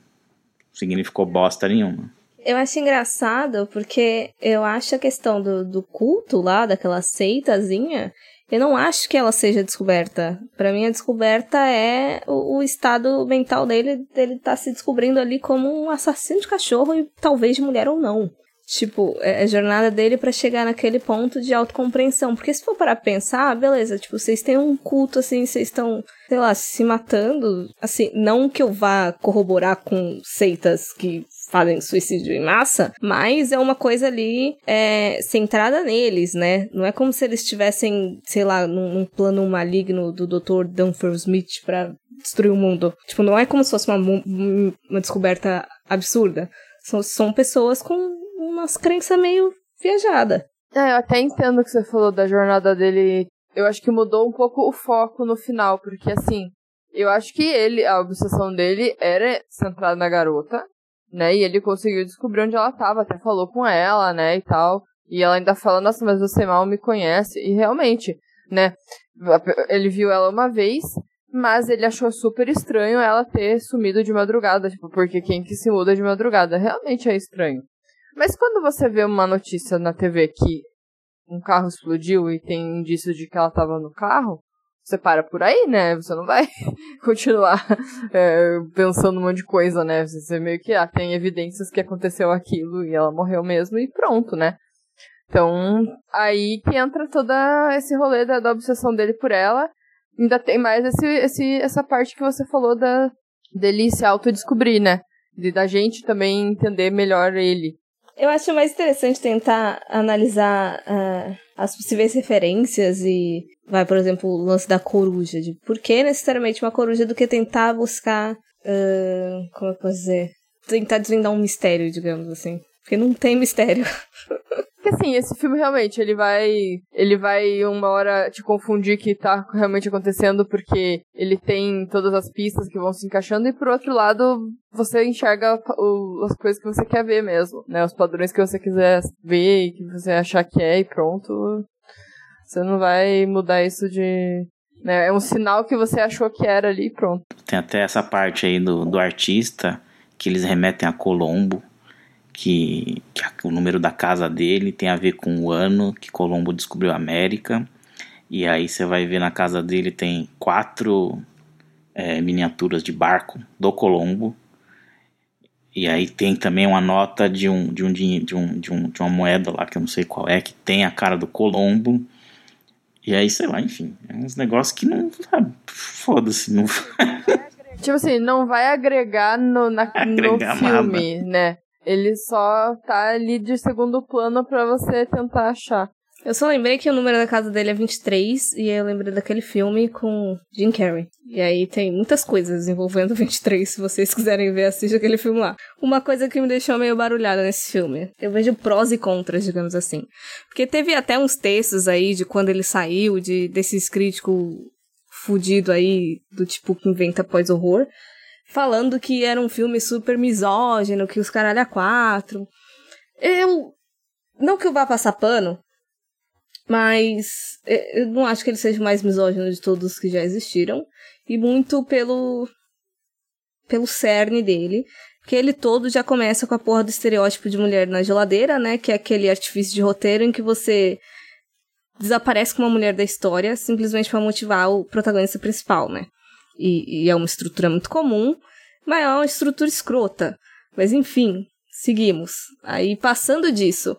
significou bosta nenhuma. Eu acho engraçado porque eu acho a questão do, do culto lá, daquela seitazinha, eu não acho que ela seja descoberta. Para mim, a descoberta é o, o, estado mental dele, dele tá se descobrindo ali como um assassino de cachorro e talvez de mulher ou não. Tipo, é a jornada dele para chegar naquele ponto de autocompreensão. Porque se for para pensar, beleza, tipo, vocês têm um culto assim, vocês estão, sei lá, se matando. Assim, não que eu vá corroborar com seitas que fazem suicídio em massa, mas é uma coisa ali é, centrada neles, né? Não é como se eles estivessem, sei lá, num, num plano maligno do Dr. Dunfer Smith para destruir o mundo. Tipo, não é como se fosse uma, uma descoberta absurda. São, são pessoas com umas crenças meio viajada. É, eu até entendo o que você falou da jornada dele. Eu acho que mudou um pouco o foco no final, porque assim, eu acho que ele, a obsessão dele era centrada na garota, né? E ele conseguiu descobrir onde ela tava, até falou com ela, né, e tal. E ela ainda fala, nossa, mas você mal me conhece. E realmente, né? Ele viu ela uma vez, mas ele achou super estranho ela ter sumido de madrugada, tipo, porque quem que se muda de madrugada? Realmente é estranho. Mas quando você vê uma notícia na TV que um carro explodiu e tem indício de que ela tava no carro, você para por aí, né? Você não vai continuar é, pensando um monte de coisa, né? Você meio que ah, tem evidências que aconteceu aquilo e ela morreu mesmo e pronto, né? Então, aí que entra toda esse rolê da, da obsessão dele por ela. Ainda tem mais esse, esse, essa parte que você falou da dele se autodescobrir, né? De da gente também entender melhor ele. Eu acho mais interessante tentar analisar uh, as possíveis referências e vai, por exemplo, o lance da coruja, de por que necessariamente uma coruja do que tentar buscar, uh, como eu posso dizer, tentar desvendar um mistério, digamos assim. Porque não tem mistério. Porque assim, esse filme realmente, ele vai. Ele vai uma hora te confundir que tá realmente acontecendo porque ele tem todas as pistas que vão se encaixando, e por outro lado, você enxerga o, as coisas que você quer ver mesmo, né? Os padrões que você quiser ver e que você achar que é, e pronto. Você não vai mudar isso de. Né? É um sinal que você achou que era ali e pronto. Tem até essa parte aí do, do artista que eles remetem a Colombo, que, que o número da casa dele tem a ver com o ano que Colombo descobriu a América. E aí você vai ver na casa dele tem quatro é, miniaturas de barco do Colombo. E aí tem também uma nota de um, de um de um de um de uma moeda lá que eu não sei qual é que tem a cara do Colombo. E aí, sei lá, enfim, é uns negócios que não. Foda-se, não. tipo assim, não vai agregar no, na, agregar no filme, nada. né? Ele só tá ali de segundo plano para você tentar achar. Eu só lembrei que o número da casa dele é 23 e eu lembrei daquele filme com Jim Carrey. E aí tem muitas coisas envolvendo 23, se vocês quiserem ver, assista aquele filme lá. Uma coisa que me deixou meio barulhada nesse filme, eu vejo prós e contras, digamos assim. Porque teve até uns textos aí de quando ele saiu, de desses críticos fudido aí, do tipo que inventa pós-horror, falando que era um filme super misógino, que os caralho a quatro. Eu... Não que eu vá passar pano, mas é, eu não acho que ele seja o mais misógino de todos que já existiram. E muito pelo. pelo cerne dele. Que ele todo já começa com a porra do estereótipo de mulher na geladeira, né? Que é aquele artifício de roteiro em que você desaparece com uma mulher da história simplesmente para motivar o protagonista principal, né? E, e, é uma estrutura muito comum, mas é uma estrutura escrota. Mas enfim, seguimos. Aí, passando disso,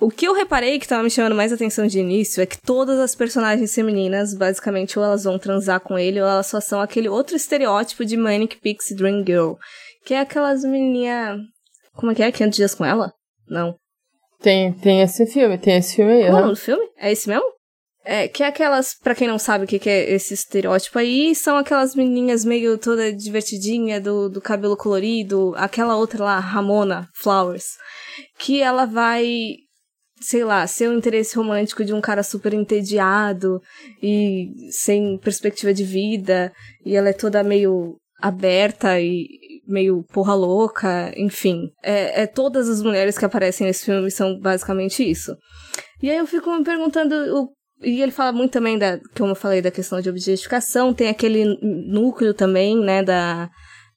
o que eu reparei que estava me chamando mais atenção de início é que todas as personagens femininas, basicamente, ou elas vão transar com ele, ou elas só são aquele outro estereótipo de Manic Pixie Dream Girl. Que é aquelas menininha. Como é que é? 500 dias com ela? Não. Tem, tem esse filme, tem esse filme aí. Qual é o filme? É esse mesmo? É, que é aquelas, para quem não sabe o que, que é esse estereótipo aí, são aquelas menininhas meio toda divertidinha, do, do cabelo colorido, aquela outra lá, Ramona Flowers, que ela vai, sei lá, ser o um interesse romântico de um cara super entediado e sem perspectiva de vida, e ela é toda meio aberta e meio porra louca, enfim. É, é todas as mulheres que aparecem nesse filme são basicamente isso. E aí eu fico me perguntando o e ele fala muito também da, como eu falei, da questão de objetificação, tem aquele núcleo também, né, da,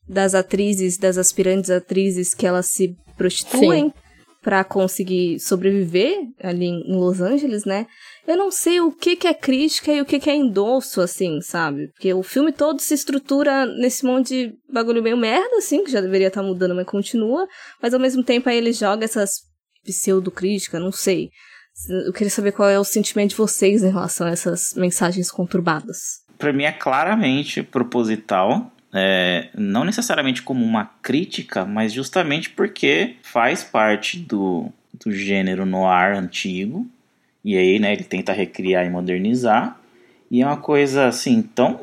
das atrizes, das aspirantes atrizes que elas se prostituem para conseguir sobreviver ali em Los Angeles, né? Eu não sei o que, que é crítica e o que, que é endosso, assim, sabe? Porque o filme todo se estrutura nesse monte de bagulho meio merda, assim, que já deveria estar tá mudando, mas continua. Mas ao mesmo tempo aí ele joga essas pseudo-crítica, não sei. Eu queria saber qual é o sentimento de vocês em relação a essas mensagens conturbadas. Para mim é claramente proposital, é, não necessariamente como uma crítica, mas justamente porque faz parte do, do gênero noir antigo, e aí né, ele tenta recriar e modernizar, e é uma coisa assim tão.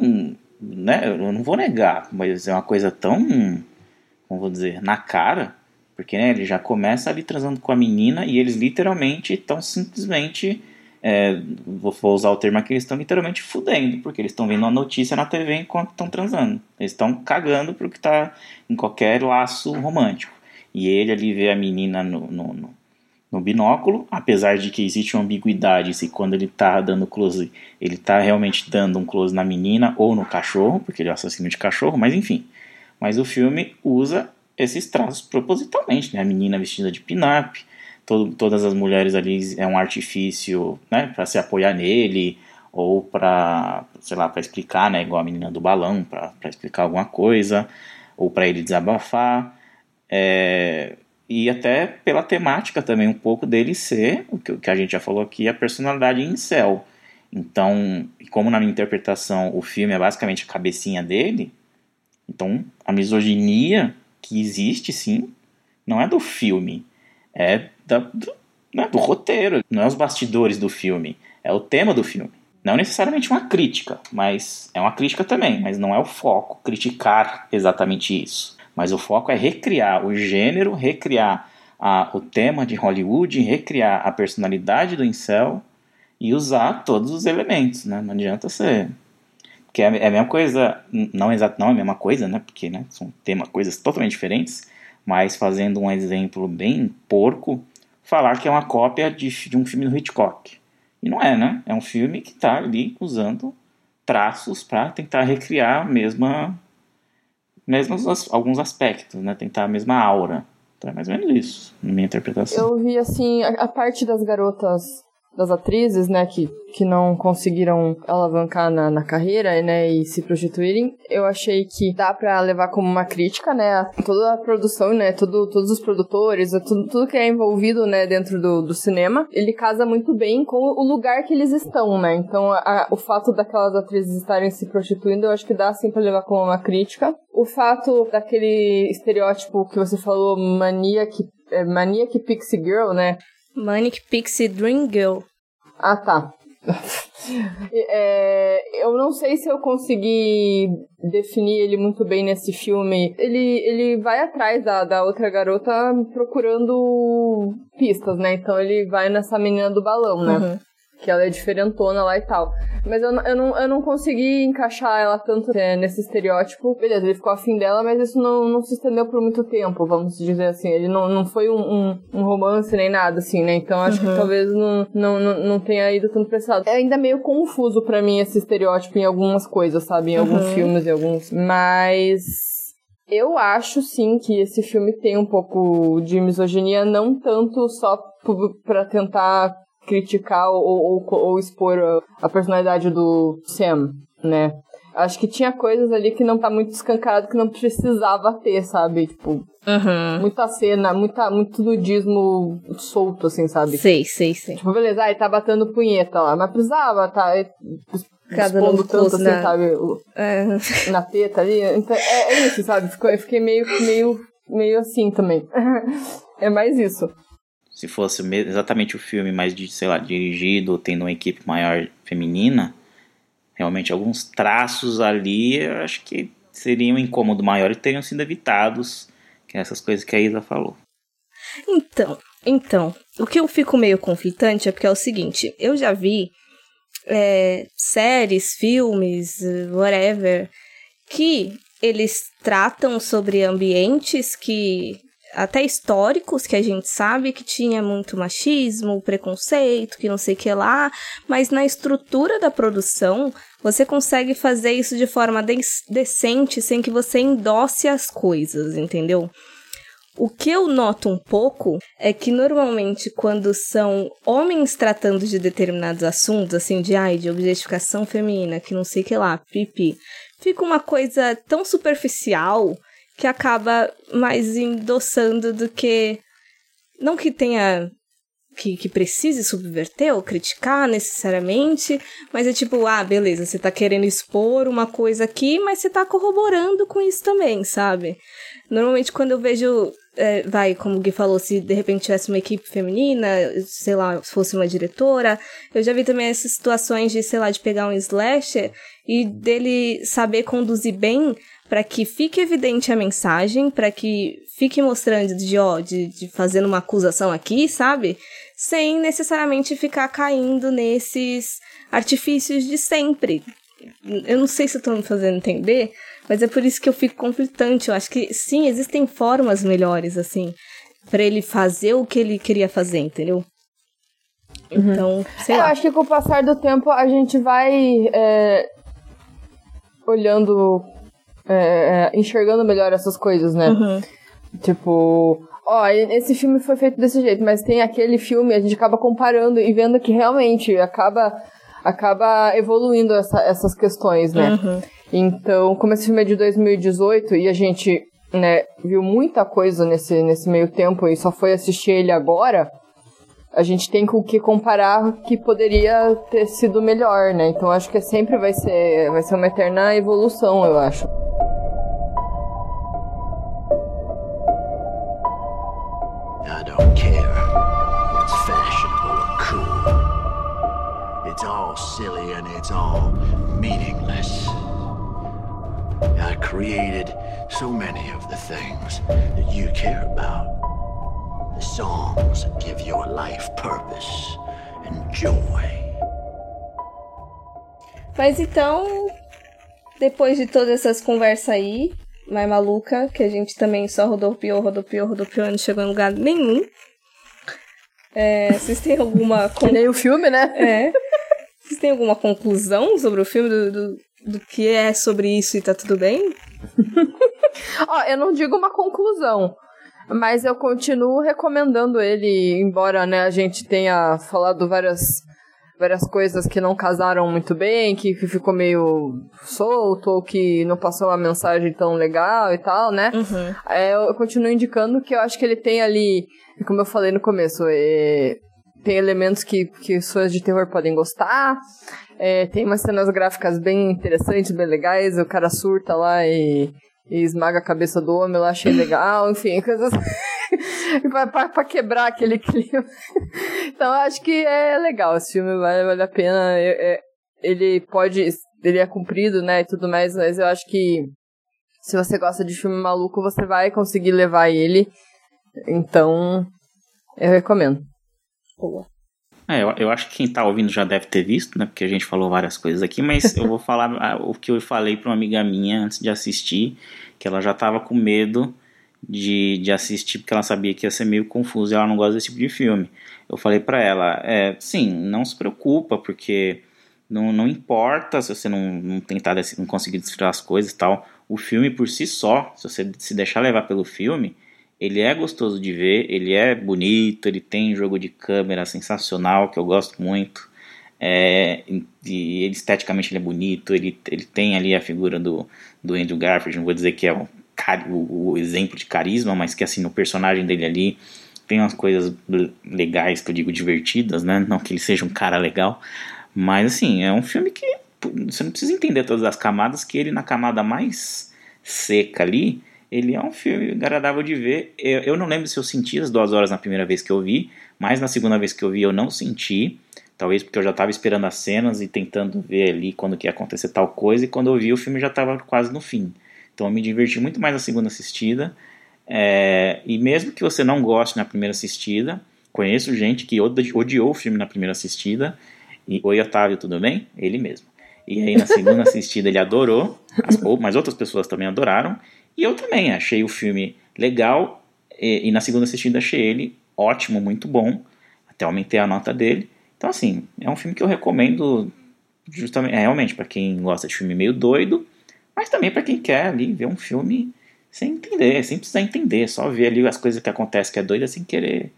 Né, eu não vou negar, mas é uma coisa tão. Como vou dizer? Na cara porque né, ele já começa ali transando com a menina e eles literalmente estão simplesmente. É, vou, usar o termo aqui, eles estão literalmente fudendo, porque eles estão vendo a notícia na TV enquanto estão transando. Eles estão cagando pro que está em qualquer laço romântico. E ele ali vê a menina no, no, no, no binóculo, apesar de que existe uma ambiguidade se quando ele está dando close, ele está realmente dando um close na menina ou no cachorro, porque ele é assassino de cachorro, mas enfim. Mas o filme usa esses traços propositalmente, né? A menina vestida de pin-up, todas as mulheres ali é um artifício, né, para se apoiar nele ou para, sei lá, para explicar, né, igual a menina do balão, para explicar alguma coisa ou para ele desabafar. É, e até pela temática também um pouco dele ser, o que, o que a gente já falou aqui, a personalidade em céu. Então, como na minha interpretação o filme é basicamente a cabecinha dele, então a misoginia que existe sim, não é do filme, é da, do, é do roteiro, não é os bastidores do filme, é o tema do filme. Não necessariamente uma crítica, mas é uma crítica também, mas não é o foco criticar exatamente isso. Mas o foco é recriar o gênero, recriar a, o tema de Hollywood, recriar a personalidade do incel e usar todos os elementos, né? Não adianta ser que é, é a mesma coisa, não exato, não é a mesma coisa, né? Porque né, são tema, coisas totalmente diferentes, mas fazendo um exemplo bem porco, falar que é uma cópia de, de um filme do Hitchcock. E não é, né? É um filme que está ali usando traços para tentar recriar a mesma, mesmos alguns aspectos, né? Tentar a mesma aura. Então é mais ou menos isso, na minha interpretação. Eu vi, assim, a, a parte das garotas das atrizes, né, que, que não conseguiram alavancar na, na carreira, né, e se prostituírem, eu achei que dá para levar como uma crítica, né, toda a produção, né, todo, todos os produtores, tudo, tudo que é envolvido, né, dentro do, do cinema, ele casa muito bem com o lugar que eles estão, né, então a, o fato daquelas atrizes estarem se prostituindo, eu acho que dá, sim, pra levar como uma crítica. O fato daquele estereótipo que você falou, mania que é, Maniac Pixie Girl, né? Manic Pixie Dream Girl. Ah, tá. é, eu não sei se eu consegui definir ele muito bem nesse filme. Ele, ele vai atrás da, da outra garota procurando pistas, né? Então ele vai nessa menina do balão, né? Uhum que ela é diferentona lá e tal. Mas eu, eu, não, eu não consegui encaixar ela tanto é, nesse estereótipo. Beleza, ele ficou afim dela, mas isso não, não se estendeu por muito tempo, vamos dizer assim. Ele não, não foi um, um, um romance nem nada, assim, né? Então acho uhum. que talvez não, não, não, não tenha ido tanto pra esse lado. É ainda meio confuso para mim esse estereótipo em algumas coisas, sabe? Em alguns uhum. filmes e alguns. Mas. Eu acho sim que esse filme tem um pouco de misoginia, não tanto só para tentar criticar ou, ou, ou expor a, a, personalidade do Sam, né? Acho que tinha coisas ali que não tá muito escancarado, que não precisava ter, sabe? Tipo, uhum. muita cena, muita, muito nudismo solto, assim, sabe? Sei, sei, sei. Tipo, beleza, aí tá batendo punheta lá, mas precisava, tá? É, Cada expondo tanto, assim, na... sabe? É. Na teta ali. Então, é, é isso, sabe? Ficou, eu fiquei meio, meio, meio assim também. é mais isso. Se fosse exatamente o filme, mas de, sei lá, dirigido, tendo uma equipe maior feminina, realmente alguns traços ali, eu acho que seriam um incômodo maior e teriam sido evitados, que é essas coisas que a Isa falou. Então, então, o que eu fico meio conflitante é porque é o seguinte, eu já vi é, séries, filmes, whatever, que eles tratam sobre ambientes que até históricos que a gente sabe que tinha muito machismo, preconceito, que não sei o que lá, mas na estrutura da produção você consegue fazer isso de forma de decente sem que você endosse as coisas, entendeu? O que eu noto um pouco é que normalmente quando são homens tratando de determinados assuntos, assim, de ai, de objetificação feminina, que não sei o que lá, pipi, fica uma coisa tão superficial que acaba mais endossando do que. Não que tenha. Que, que precise subverter ou criticar necessariamente, mas é tipo, ah, beleza, você tá querendo expor uma coisa aqui, mas você tá corroborando com isso também, sabe? Normalmente quando eu vejo é, vai, como o Gui falou, se de repente tivesse uma equipe feminina, sei lá, fosse uma diretora. Eu já vi também essas situações de, sei lá, de pegar um slasher e dele saber conduzir bem para que fique evidente a mensagem, para que fique mostrando de, ó, de, de fazendo uma acusação aqui, sabe? Sem necessariamente ficar caindo nesses artifícios de sempre. Eu não sei se eu tô me fazendo entender, mas é por isso que eu fico conflitante. Eu acho que sim, existem formas melhores, assim, para ele fazer o que ele queria fazer, entendeu? Uhum. Então, sei é, lá. Eu acho que com o passar do tempo a gente vai é, olhando, é, é enxergando melhor essas coisas, né? Uhum. Tipo, ó, esse filme foi feito desse jeito, mas tem aquele filme, a gente acaba comparando e vendo que realmente acaba acaba evoluindo essa, essas questões, né? Uhum. Então, como esse filme é de 2018 e a gente né, viu muita coisa nesse, nesse meio tempo e só foi assistir ele agora, a gente tem com o que comparar que poderia ter sido melhor, né? Então acho que sempre vai ser, vai ser uma eterna evolução, eu acho. Don't care what's fashionable or cool. It's all silly and it's all meaningless. I created so many of the things that you care about. The songs that give your life purpose and joy. Mas então, depois de todas essas conversas aí, mais maluca, que a gente também só rodopiou, rodopiou, rodopiou e não chegou em lugar nenhum. É, vocês têm alguma. Con... Nem o filme, né? É. Vocês têm alguma conclusão sobre o filme do, do, do que é sobre isso e tá tudo bem? Ó, eu não digo uma conclusão, mas eu continuo recomendando ele, embora né, a gente tenha falado várias, várias coisas que não casaram muito bem, que, que ficou meio solto, ou que não passou uma mensagem tão legal e tal, né? Uhum. É, eu continuo indicando que eu acho que ele tem ali, como eu falei no começo, é, tem elementos que, que os fãs de terror podem gostar. É, tem umas cenas gráficas bem interessantes, bem legais. O cara surta lá e, e esmaga a cabeça do homem, eu achei legal. Enfim, coisas. pra, pra, quebrar aquele clima. então, acho que é legal. Esse filme vale, vale a pena. É, é, ele pode. Ele é comprido, né? E tudo mais, mas eu acho que. Se você gosta de filme maluco, você vai conseguir levar ele. Então, eu recomendo. Boa. É, eu, eu acho que quem tá ouvindo já deve ter visto, né? Porque a gente falou várias coisas aqui, mas eu vou falar o que eu falei pra uma amiga minha antes de assistir, que ela já tava com medo de, de assistir, porque ela sabia que ia ser meio confuso e ela não gosta desse tipo de filme. Eu falei para ela, é, sim, não se preocupa, porque não, não importa se você não, não tentar, não conseguir desfrutar as coisas e tal. O filme por si só, se você se deixar levar pelo filme, ele é gostoso de ver, ele é bonito, ele tem jogo de câmera sensacional que eu gosto muito. É, e ele, esteticamente ele é bonito, ele, ele tem ali a figura do, do Andrew Garfield, não vou dizer que é o, o, exemplo de carisma, mas que assim, no personagem dele ali tem umas coisas legais, que eu digo divertidas, né? Não que ele seja um cara legal, mas assim, é um filme que você não precisa entender todas as camadas, que ele na camada mais seca ali, ele é um filme agradável de ver. Eu, eu não lembro se eu senti as duas horas na primeira vez que eu vi, mas na segunda vez que eu vi eu não senti. Talvez porque eu já estava esperando as cenas e tentando ver ali quando que ia acontecer tal coisa, e quando eu vi o filme já estava quase no fim. Então eu me diverti muito mais na segunda assistida. É, e mesmo que você não goste na primeira assistida, conheço gente que odiou o filme na primeira assistida. E Oi, Otávio, tudo bem? Ele mesmo. E aí na segunda assistida ele adorou, as, mas outras pessoas também adoraram. E eu também achei o filme legal. E, e na segunda assistida achei ele ótimo, muito bom. Até aumentei a nota dele. Então, assim, é um filme que eu recomendo justamente, é, realmente para quem gosta de filme meio doido, mas também para quem quer ali ver um filme sem entender, sem precisar entender, só ver ali as coisas que acontecem que é doida sem querer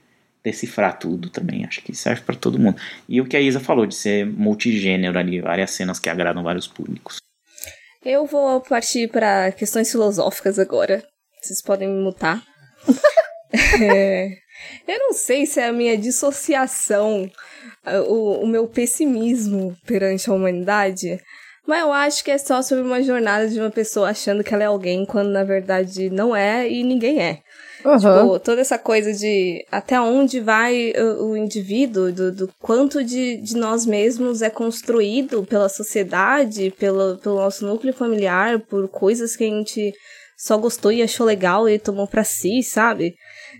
decifrar tudo também. Acho que serve para todo mundo. E o que a Isa falou de ser multigênero ali, várias cenas que agradam vários públicos. Eu vou partir para questões filosóficas agora. Vocês podem me mutar. é, eu não sei se é a minha dissociação, o, o meu pessimismo perante a humanidade, mas eu acho que é só sobre uma jornada de uma pessoa achando que ela é alguém quando na verdade não é e ninguém é. Uhum. Tipo, toda essa coisa de até onde vai o, o indivíduo, do, do quanto de, de nós mesmos é construído pela sociedade, pelo, pelo nosso núcleo familiar, por coisas que a gente só gostou e achou legal e tomou pra si, sabe?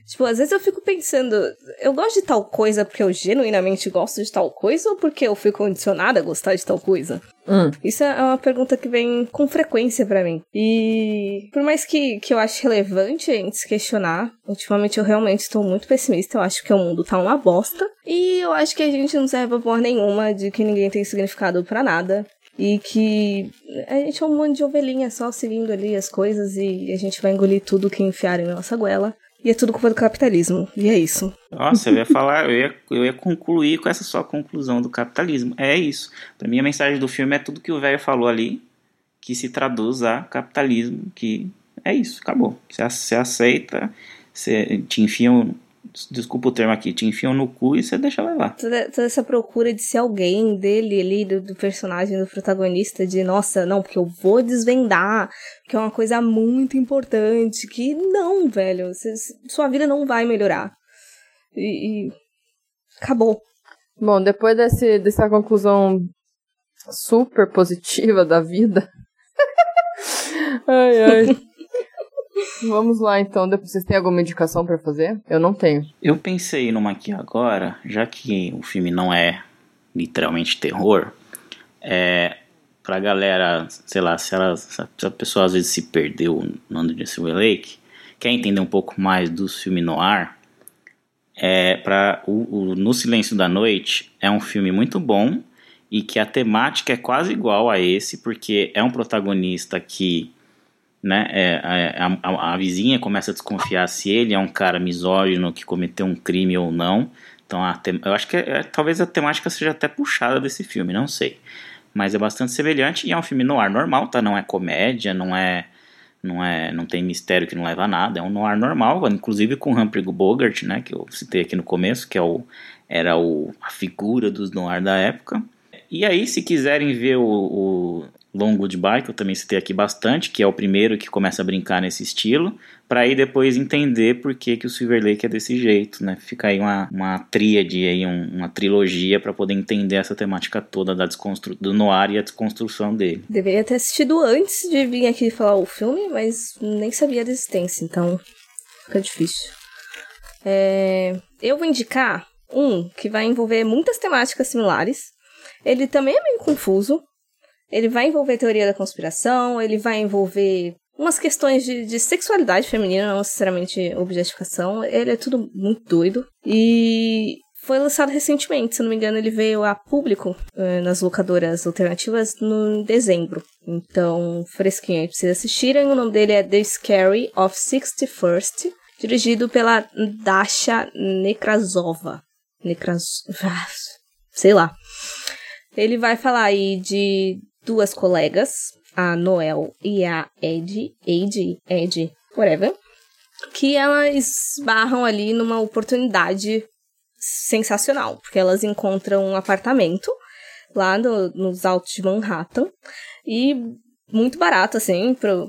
Tipo, às vezes eu fico pensando, eu gosto de tal coisa porque eu genuinamente gosto de tal coisa ou porque eu fui condicionada a gostar de tal coisa? Hum. Isso é uma pergunta que vem com frequência para mim. E por mais que, que eu ache relevante a gente se questionar, ultimamente eu realmente estou muito pessimista. Eu acho que o mundo tá uma bosta. E eu acho que a gente não serve pra porra nenhuma, de que ninguém tem significado para nada. E que a gente é um monte de ovelhinha só seguindo ali as coisas e a gente vai engolir tudo que enfiarem na nossa goela. E é tudo culpa do capitalismo. E é isso. Nossa, eu ia falar, eu ia, eu ia concluir com essa sua conclusão do capitalismo. É isso. Para mim, a mensagem do filme é tudo que o velho falou ali, que se traduz a capitalismo, que é isso, acabou. Você aceita, você te enfiam desculpa o termo aqui, te enfiam no cu e você deixa levar. Toda, toda essa procura de ser alguém dele ali, do, do, personagem, do protagonista, de nossa, não, porque eu vou desvendar, que é uma coisa muito importante, que não, velho, você, sua vida não vai melhorar. E, e, acabou. Bom, depois desse, dessa conclusão super positiva da vida. ai, ai. Vamos lá então, vocês têm alguma indicação para fazer? Eu não tenho. Eu pensei numa aqui agora, já que o filme não é literalmente terror, é pra galera, sei lá, se, ela, se a pessoa às vezes se perdeu no the Silver Lake, quer entender um pouco mais do filme noir, é para o, o No Silêncio da Noite é um filme muito bom e que a temática é quase igual a esse, porque é um protagonista que né? É, a, a, a, vizinha começa a desconfiar se ele é um cara misógino que cometeu um crime ou não. Então, eu acho que é, é, talvez a temática seja até puxada desse filme, não sei. Mas é bastante semelhante e é um filme noir normal, tá? Não é comédia, não é, não é, não tem mistério que não leva a nada. É um noir normal, inclusive com Humphrey Bogart, né? Que eu citei aqui no começo, que é o, era o, a figura dos noir da época. E aí, se quiserem ver o, o Long Goodbye, que eu também citei aqui bastante, que é o primeiro que começa a brincar nesse estilo, para aí depois entender por que, que o Silver Lake é desse jeito, né? Fica aí uma, uma tríade, aí, um, uma trilogia para poder entender essa temática toda da desconstru do noir e a desconstrução dele. Deveria ter assistido antes de vir aqui falar o filme, mas nem sabia da existência, então fica difícil. É... Eu vou indicar um que vai envolver muitas temáticas similares. Ele também é meio confuso, ele vai envolver teoria da conspiração, ele vai envolver umas questões de, de sexualidade feminina, não necessariamente objetificação. Ele é tudo muito doido. E foi lançado recentemente, se não me engano, ele veio a público uh, nas locadoras alternativas no dezembro. Então, fresquinho aí pra vocês assistirem. O nome dele é The Scary of 61st, dirigido pela Dasha Nekrasova. Nekras... sei lá. Ele vai falar aí de duas colegas, a Noel e a Ed, Ed, Ed, whatever, que elas barram ali numa oportunidade sensacional, porque elas encontram um apartamento lá no, nos altos de Manhattan e muito barato, assim, para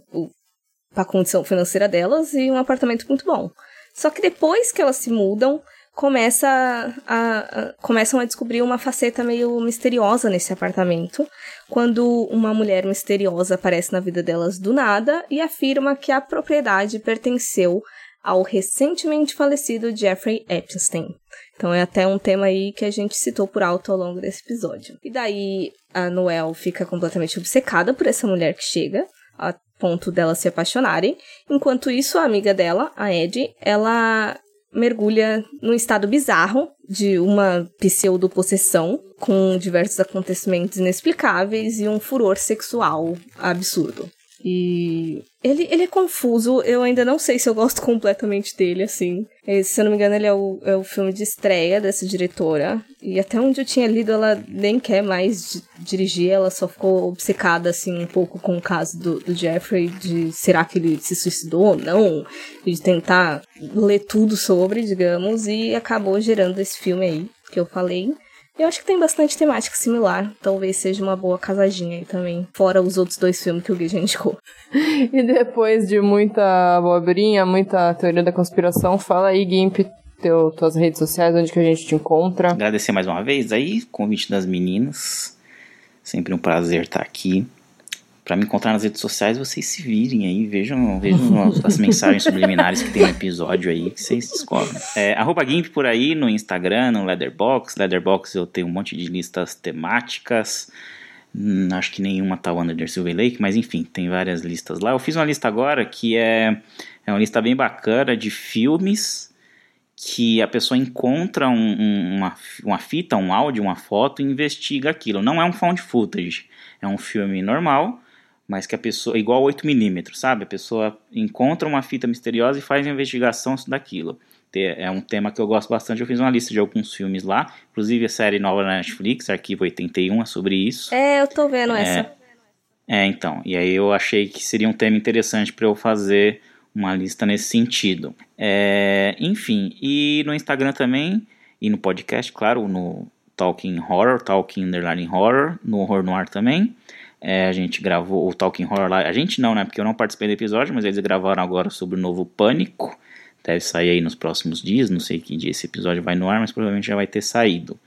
a condição financeira delas e um apartamento muito bom. Só que depois que elas se mudam, começa a, a, começam a descobrir uma faceta meio misteriosa nesse apartamento, quando uma mulher misteriosa aparece na vida delas do nada e afirma que a propriedade pertenceu ao recentemente falecido Jeffrey Epstein. Então é até um tema aí que a gente citou por alto ao longo desse episódio. E daí a Noel fica completamente obcecada por essa mulher que chega, a ponto dela se apaixonarem. Enquanto isso, a amiga dela, a Ed, ela mergulha num estado bizarro de uma pseudo-possessão com diversos acontecimentos inexplicáveis e um furor sexual absurdo. E ele, ele é confuso, eu ainda não sei se eu gosto completamente dele, assim. se eu não me engano, ele é o, é o filme de estreia dessa diretora. E até onde eu tinha lido, ela nem quer mais dirigir, ela só ficou obcecada, assim, um pouco com o caso do, do Jeffrey, de será que ele se suicidou ou não, de tentar ler tudo sobre, digamos, e acabou gerando esse filme aí que eu falei. Eu acho que tem bastante temática similar. Talvez seja uma boa casadinha aí também. Fora os outros dois filmes que o Gui já indicou. e depois de muita abobrinha, muita teoria da conspiração, fala aí, Gimp, teu, tuas redes sociais, onde que a gente te encontra. Agradecer mais uma vez aí, convite das meninas. Sempre um prazer estar aqui. Para me encontrar nas redes sociais, vocês se virem aí, vejam, vejam as, mensagens subliminares que tem no episódio aí, que vocês descobrem. É, arroba Gimp por aí no Instagram, no Leatherbox. Leatherbox eu tenho um monte de listas temáticas. Hum, acho que nenhuma tá o Under Silver Lake, mas enfim, tem várias listas lá. Eu fiz uma lista agora que é, é uma lista bem bacana de filmes que a pessoa encontra um, um, uma, uma fita, um áudio, uma foto e investiga aquilo. Não é um found footage, é um filme normal mas que a pessoa, igual 8mm, sabe? A pessoa encontra uma fita misteriosa e faz investigação daquilo. É um tema que eu gosto bastante. Eu fiz uma lista de alguns filmes lá, inclusive a série nova na Netflix, Arquivo 81, é sobre isso. É, eu tô vendo é, essa. É, então. E aí eu achei que seria um tema interessante para eu fazer uma lista nesse sentido. É, enfim, e no Instagram também, e no podcast, claro, no Talking Horror, Talking Underline Horror, no Horror Noir também. É, a gente gravou o Talking Horror lá. A gente não, né? Porque eu não participei do episódio, mas eles gravaram agora sobre o novo Pânico. Deve sair aí nos próximos dias. Não sei que dia esse episódio vai no ar, mas provavelmente já vai ter saído.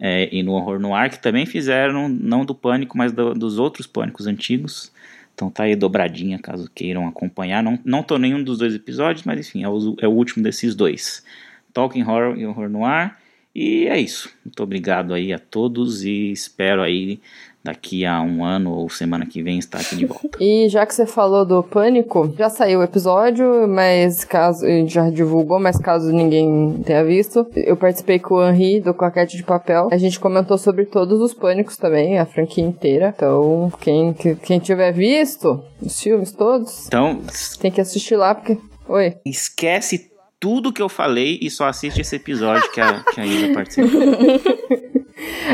É, e no Horror no Ar, que também fizeram, não do Pânico, mas do, dos outros Pânicos antigos. Então tá aí dobradinha, caso queiram acompanhar. Não, não tô nenhum dos dois episódios, mas enfim, é o, é o último desses dois. Talking Horror e Horror no Ar. E é isso. Muito obrigado aí a todos e espero aí daqui a um ano ou semana que vem estar aqui de volta. e já que você falou do Pânico, já saiu o episódio, mas caso já divulgou, mas caso ninguém tenha visto, eu participei com o Henri do Claquete de Papel. A gente comentou sobre todos os Pânicos também, a franquia inteira. Então, quem, quem tiver visto os filmes todos, então, tem que assistir lá, porque. Oi. Esquece tudo que eu falei e só assiste esse episódio que a, que a Isa participou.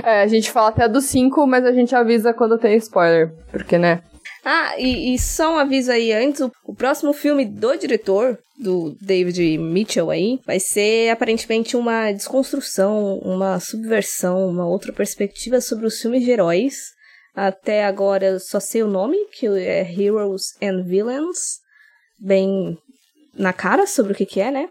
É, a gente fala até do 5, mas a gente avisa quando tem spoiler. Porque, né? Ah, e, e só um aviso aí antes: o, o, próximo filme do diretor, do David Mitchell aí, vai ser aparentemente uma desconstrução, uma subversão, uma outra perspectiva sobre os filmes de heróis. Até agora eu só sei o nome, que é Heroes and Villains. Bem na cara sobre o que, que é, né?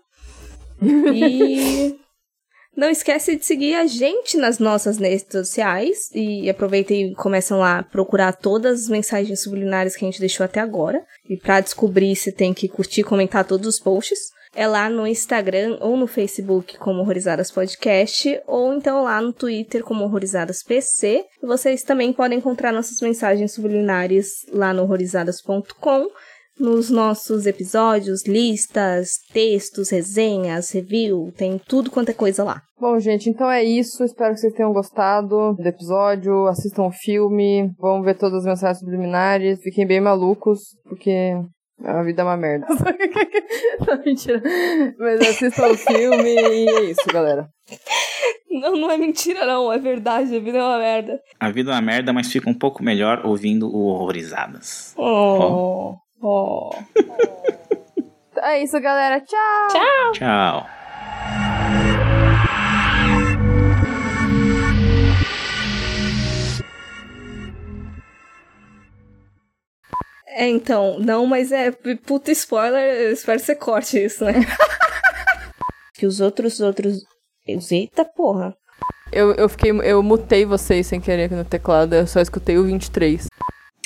E não esquece de seguir a gente nas nossas redes sociais e aproveitem e começam lá a procurar todas as mensagens subliminares que a gente deixou até agora. E para descobrir, você tem que curtir e comentar todos os posts. É lá no Instagram ou no Facebook como Horrorizadas Podcast, ou então lá no Twitter como Horrorizadas PC. E vocês também podem encontrar nossas mensagens subliminares lá no horrorizadas.com nos nossos episódios, listas, textos, resenhas, review, tem tudo quanto é coisa lá. Bom, gente, então é isso. Espero que vocês tenham gostado do episódio. Assistam o filme, vão ver todas as mensagens subliminares, fiquem bem malucos, porque a vida é uma merda. não, mentira. Mas assistam o filme e é isso, galera. Não, não é mentira, não. É verdade. A vida é uma merda. A vida é uma merda, mas fica um pouco melhor ouvindo o Horrorizadas. Oh. oh. Oh. é isso, galera. Tchau. Tchau. Tchau. É, então, não, mas é puta spoiler, eu espero que você corte isso, né? que os outros, outros. Eita porra. Eu, eu fiquei. Eu mutei vocês sem querer aqui no teclado, eu só escutei o 23.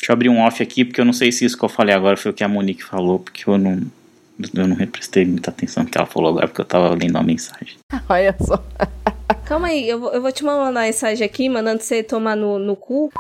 Deixa eu abrir um off aqui, porque eu não sei se isso que eu falei agora foi o que a Monique falou, porque eu não. Eu não prestei muita atenção no que ela falou agora, porque eu tava lendo uma mensagem. Olha só. Calma aí, eu vou, eu vou te mandar uma mensagem aqui, mandando você tomar no, no cu.